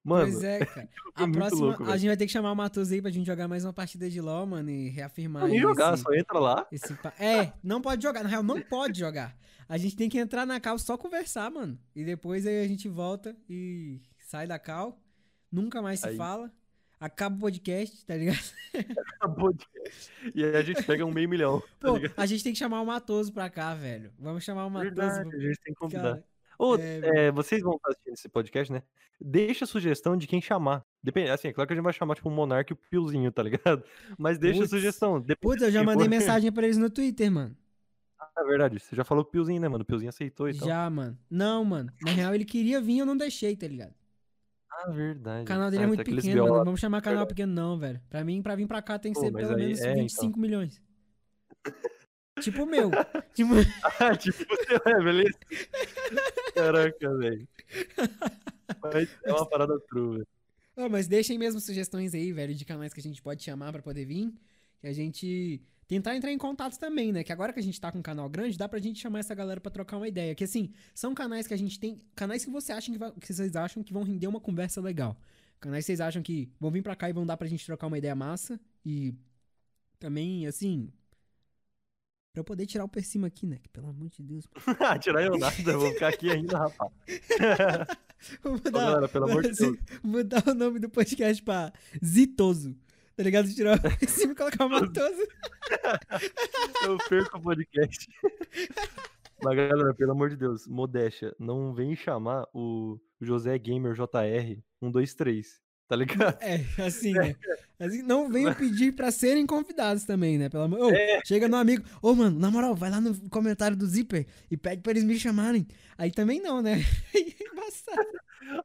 Mano, pois é, cara. foi (laughs) A próxima, louco, a gente vai ter que chamar o Matoso aí pra gente jogar mais uma partida de LoL, mano, e reafirmar Não nem jogar, esse, só entra lá. esse É, não pode jogar. Na real, não pode jogar. A gente tem que entrar na cal só conversar, mano. E depois aí a gente volta e sai da cal. Nunca mais se Aí- fala. Acaba o podcast, tá ligado? (laughs) acabou de- E aí a gente pega um meio milhão. Tá Pô, a gente tem que chamar o Matoso pra cá, velho. Vamos chamar o Matoso. Verdade, pra- a gente tem que convidar. Cara, Ô, é, é, vocês vão estar assistindo esse podcast, né? Deixa a sugestão de quem chamar. Depende, assim, é claro que a gente vai chamar, tipo, o Monark e o Piozinho, tá ligado? (laughs) Mas deixa Putz. a sugestão. Putz, eu já mandei for. mensagem pra eles no Twitter, mano. Ah, é verdade. Você já falou o Piozinho, né, mano? O Piozinho aceitou e tal. Já, mano. Não, mano. Na real, ele queria vir, eu não deixei, tá ligado? Ah, verdade. O canal dele é Ah, muito aqueles pequeno, mano. Não vamos chamar canal Verdade. pequeno, não, velho. Pra mim, pra vir pra cá tem que Pô, ser mas pelo menos é, 25 milhões. (laughs) Tipo o meu. (laughs) tipo... Ah, (laughs) tipo, você é, beleza? Caraca, velho. Mas é uma parada true, velho. Mas deixem mesmo sugestões aí, velho, de canais que a gente pode chamar pra poder vir. Que a gente tentar entrar em contato também, né? Que agora que a gente tá com um canal grande, dá pra gente chamar essa galera pra trocar uma ideia. Que assim, são canais que a gente tem. Canais que, você acha que, vai- que vocês acham que vão render uma conversa legal. Canais que vocês acham que vão vir pra cá e vão dar pra gente trocar uma ideia massa. E também, assim. Pra eu poder tirar o per cima aqui, né? Que pelo amor de Deus. (laughs) Ah, tirar eu nada, eu vou ficar aqui ainda, rapaz. (laughs) Vou Ô, mudar, galera, pelo amor de Deus. mudar o nome do podcast pra Zitoso. Tá ligado? Tirar per (laughs) cima e colocar o Matoso. (laughs) Eu perco o podcast. (laughs) Mas, galera, pelo amor de Deus, modéstia, não vem chamar o José Gamer JR 123, tá ligado? É, assim, (laughs) né? Assim, não venham pedir pra serem convidados também, né? Pelo amor. Ô, Chega no amigo, ô, mano, na moral, vai lá no comentário do Zipper e pede pra eles me chamarem. Aí também não, né? (laughs) É embaçado.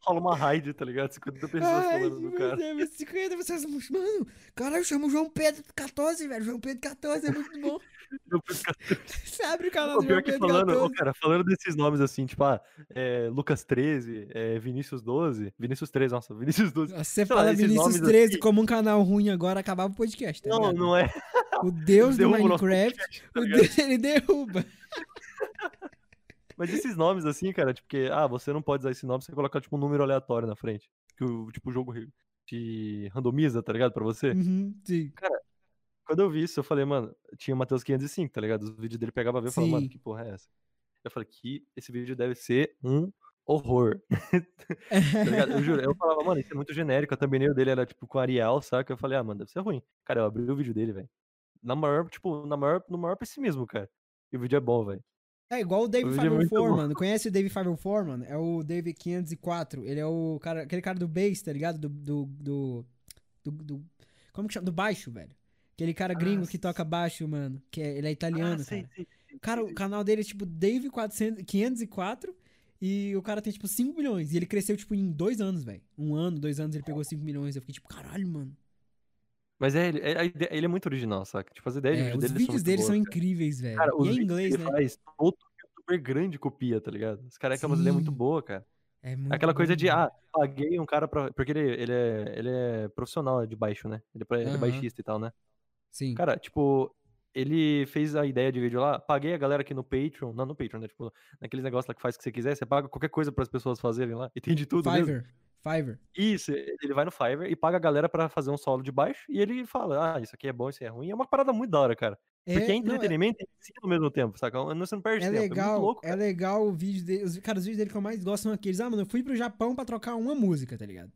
Rola uma raid, tá ligado? 50 pessoas Ai, falando do cara. Deus, 50 pessoas. Mano, caralho, chama o João Pedro 14, velho. João Pedro 14 é muito bom. (laughs) Você abre o canal do pior que falando, ô, 14. cara, falando desses nomes assim, tipo, ah, é, Lucas 13, é, Vinícius 12, Vinícius 13, nossa, Vinícius 12. Você lá, fala esses Vinícius nomes 13 assim- como um canal ruim agora, acabava o podcast, tá Não, ligado? não é. O deus (laughs) do Minecraft, podcast, tá o deus, ele derruba. (laughs) Mas esses nomes assim, cara, tipo, que, ah, você não pode usar esse nome, você colocar, tipo, um número aleatório na frente. Que o, tipo, o jogo te randomiza, tá ligado? Pra você. Uhum, sim. Quando eu vi isso, eu falei, mano, tinha o Matheus 505, tá ligado? Os vídeos dele pegava a ver e falava, mano, que porra é essa? Eu falei, que esse vídeo deve ser um horror. (laughs) tá? Eu juro, eu falava, mano, isso é muito genérico. A thumbnail dele era, tipo, com Arial, saca? Eu falei, ah, mano, deve ser ruim. Cara, eu abri o vídeo dele, velho. Na maior, tipo, na maior, no maior pessimismo, cara. E o vídeo é bom, velho. É igual o Dave é muito 504, bom. mano. (laughs) Conhece o Dave 504, mano? É o Dave 504. Ele é o cara, aquele cara do bass, tá ligado? Do, do, do, do, do- como que chama? Do baixo, velho. Aquele cara gringo que toca baixo, mano. Que é- ele é italiano, ah, sei, cara. sei, sei, Cara, o canal dele é tipo Dave 400, 504 e o cara tem tipo 5 milhões. E ele cresceu tipo em dois anos, velho. Um ano, dois anos ele pegou 5 milhões. Eu fiquei tipo, caralho, mano. Mas é, ele, é, ideia- ele é muito original, saca? Tipo, as ideias de É, vídeo os dele vídeos são muito dele boas, são cara. incríveis, velho. Cara, os E é em vídeos inglês, que ele né? faz, todo youtuber super grande copia, tá ligado? Os caras é umas ideias muito Sim. boa, cara. É muito Aquela coisa bom, de, mano. ah, paguei um cara pra. Porque ele, ele, é, ele é profissional de baixo, né? Ele é, é Aham. baixista e tal, né? Sim. Cara, tipo, ele fez a ideia de vídeo lá, paguei a galera aqui no Patreon, não no Patreon, né? Tipo, naqueles negócios lá que faz o que você quiser, você paga qualquer coisa para as pessoas fazerem lá, e (laughs) tem de tudo mesmo. Fiverr. Fiverr. Isso, ele vai no Fiverr e paga a galera pra fazer um solo de baixo, e ele fala, ah, isso aqui é bom, isso é ruim. É uma parada muito da hora, cara. Porque é É, não, é, entretenimento e ensino ao mesmo tempo, saca? Não- Você não perde é tempo. É legal. louco, É cara. legal o vídeo dele. Os, cara, os vídeos dele que eu mais gosto são aqueles. Ah, mano, eu fui pro Japão pra trocar uma música, tá ligado?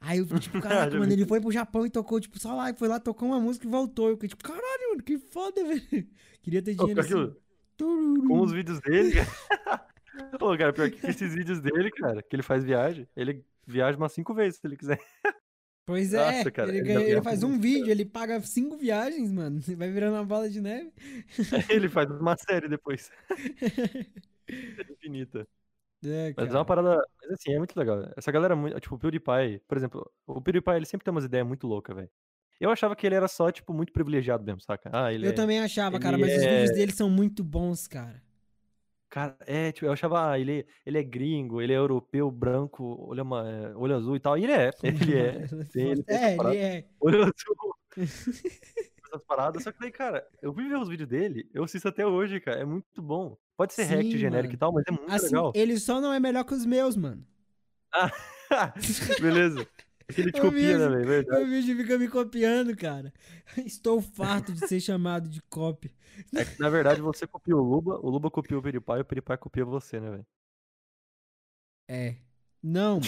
Aí eu fico tipo, (laughs) caraca, mano, ele foi pro Japão e tocou, tipo, só lá, foi lá, tocou uma música e voltou. Eu fiquei tipo, caralho, mano, que foda, (laughs) velho. Queria ter dinheiro que assim. Tururu. com os vídeos dele. Pô, (laughs) cara, pior que esses vídeos dele, cara, que ele faz viagem, ele viaja umas cinco vezes se ele quiser. Pois é, Nossa, cara, ele, ele ele faz um vídeo, ele paga cinco viagens, mano. Vai virando uma bola de neve. Ele faz uma série depois. É infinita. É, Mas é uma cara. parada. Mas assim, é muito legal. Essa galera, é muito- tipo, o PewDiePie, por exemplo, o PewDiePie ele sempre tem umas ideias muito loucas, velho. Eu achava que ele era só, tipo, muito privilegiado mesmo, saca? Ah, ele Eu é. também achava, cara, ele mas os é- vídeos dele são muito bons, cara. Cara, é, tipo, eu achava, ah, ele, ele é gringo, ele é europeu, branco, olho, ama- é, olho azul e tal. E ele é, ele é. Tem, ele É, ele é. Olho azul. (laughs) essas paradas. Só que daí, cara, eu fui ver os vídeos dele, eu assisto até hoje, cara. É muito bom. Pode ser react Sim, genérico mano. e tal, mas é muito Assim, legal. ele só não é melhor que os meus, mano. Ah, (laughs) beleza. Que ele te (laughs) copia, né, velho? Verdade. O vídeo fica me copiando, cara. (laughs) Estou farto de ser chamado de cópia. É que, na verdade, você copia o Luba, o Luba copia o PewDiePie e o PewDiePie copia você, né, velho? É. Não.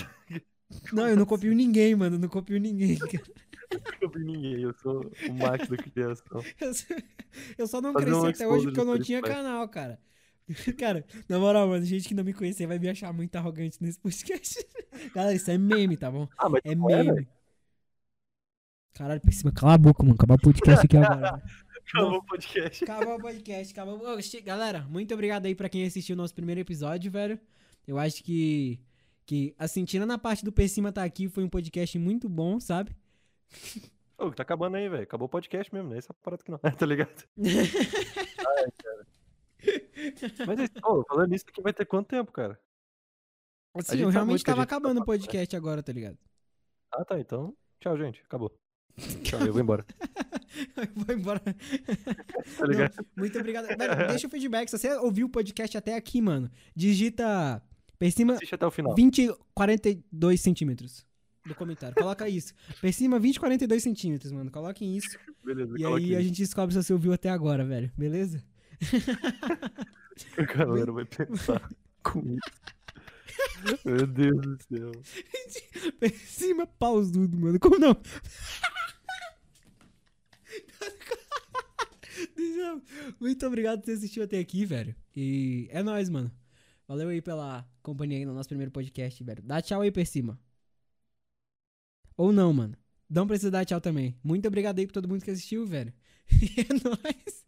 Não, eu não copio ninguém, mano. Eu não copio ninguém, cara. Eu não copio ninguém, eu sou o macho da criação. Eu só, não Fazer cresci até hoje porque eu não tinha canal, cara. (laughs) Cara, na moral, mano, gente que não me conhecer vai me achar muito arrogante nesse podcast. (laughs) Galera, isso é meme, tá bom? Ah, mas É não é, meme. Caralho, por cima, cala a boca, mano. Acabar o podcast aqui agora. (laughs) Acabou o podcast. Acabou o podcast, acabou. Galera, muito obrigado aí pra quem assistiu o nosso primeiro episódio, velho. Eu acho que, que assim, tirando a parte do P cima tá aqui, foi um podcast muito bom, sabe? Ô, tá acabando aí, velho. Acabou o podcast mesmo, né? Essa parada que não. tá ligado? Mas, é- ô, falando nisso aqui, vai ter quanto tempo, cara? Assim, eu sabe realmente tava tá acabando o falando, né? podcast agora, tá ligado? Ah, tá. Então, tchau, gente. Acabou. Tchau, eu vou embora. (laughs) Eu vou embora. (laughs) Tá ligado? Não, muito obrigado. Velho, (laughs) deixa o feedback. Se você ouviu o podcast até aqui, mano, digita P cima Assiste até o final. 20, 42 centímetros do comentário. Coloca isso. P cima 20, 42 centímetros, mano. Coloquem isso. Beleza, E aí a gente descobre se você ouviu até agora, velho. Beleza? (laughs) A galera vai pensar (laughs) com isso. (laughs) Meu Deus do céu. P cima pausudo, mano. Como não? Muito obrigado por ter assistido até aqui, velho. E é nóis, mano. Valeu aí pela companhia aí no nosso primeiro podcast, velho. Dá tchau aí, P cima. Ou não, mano. Não precisa dar tchau também. Muito obrigado aí pra todo mundo que assistiu, velho. E é nóis.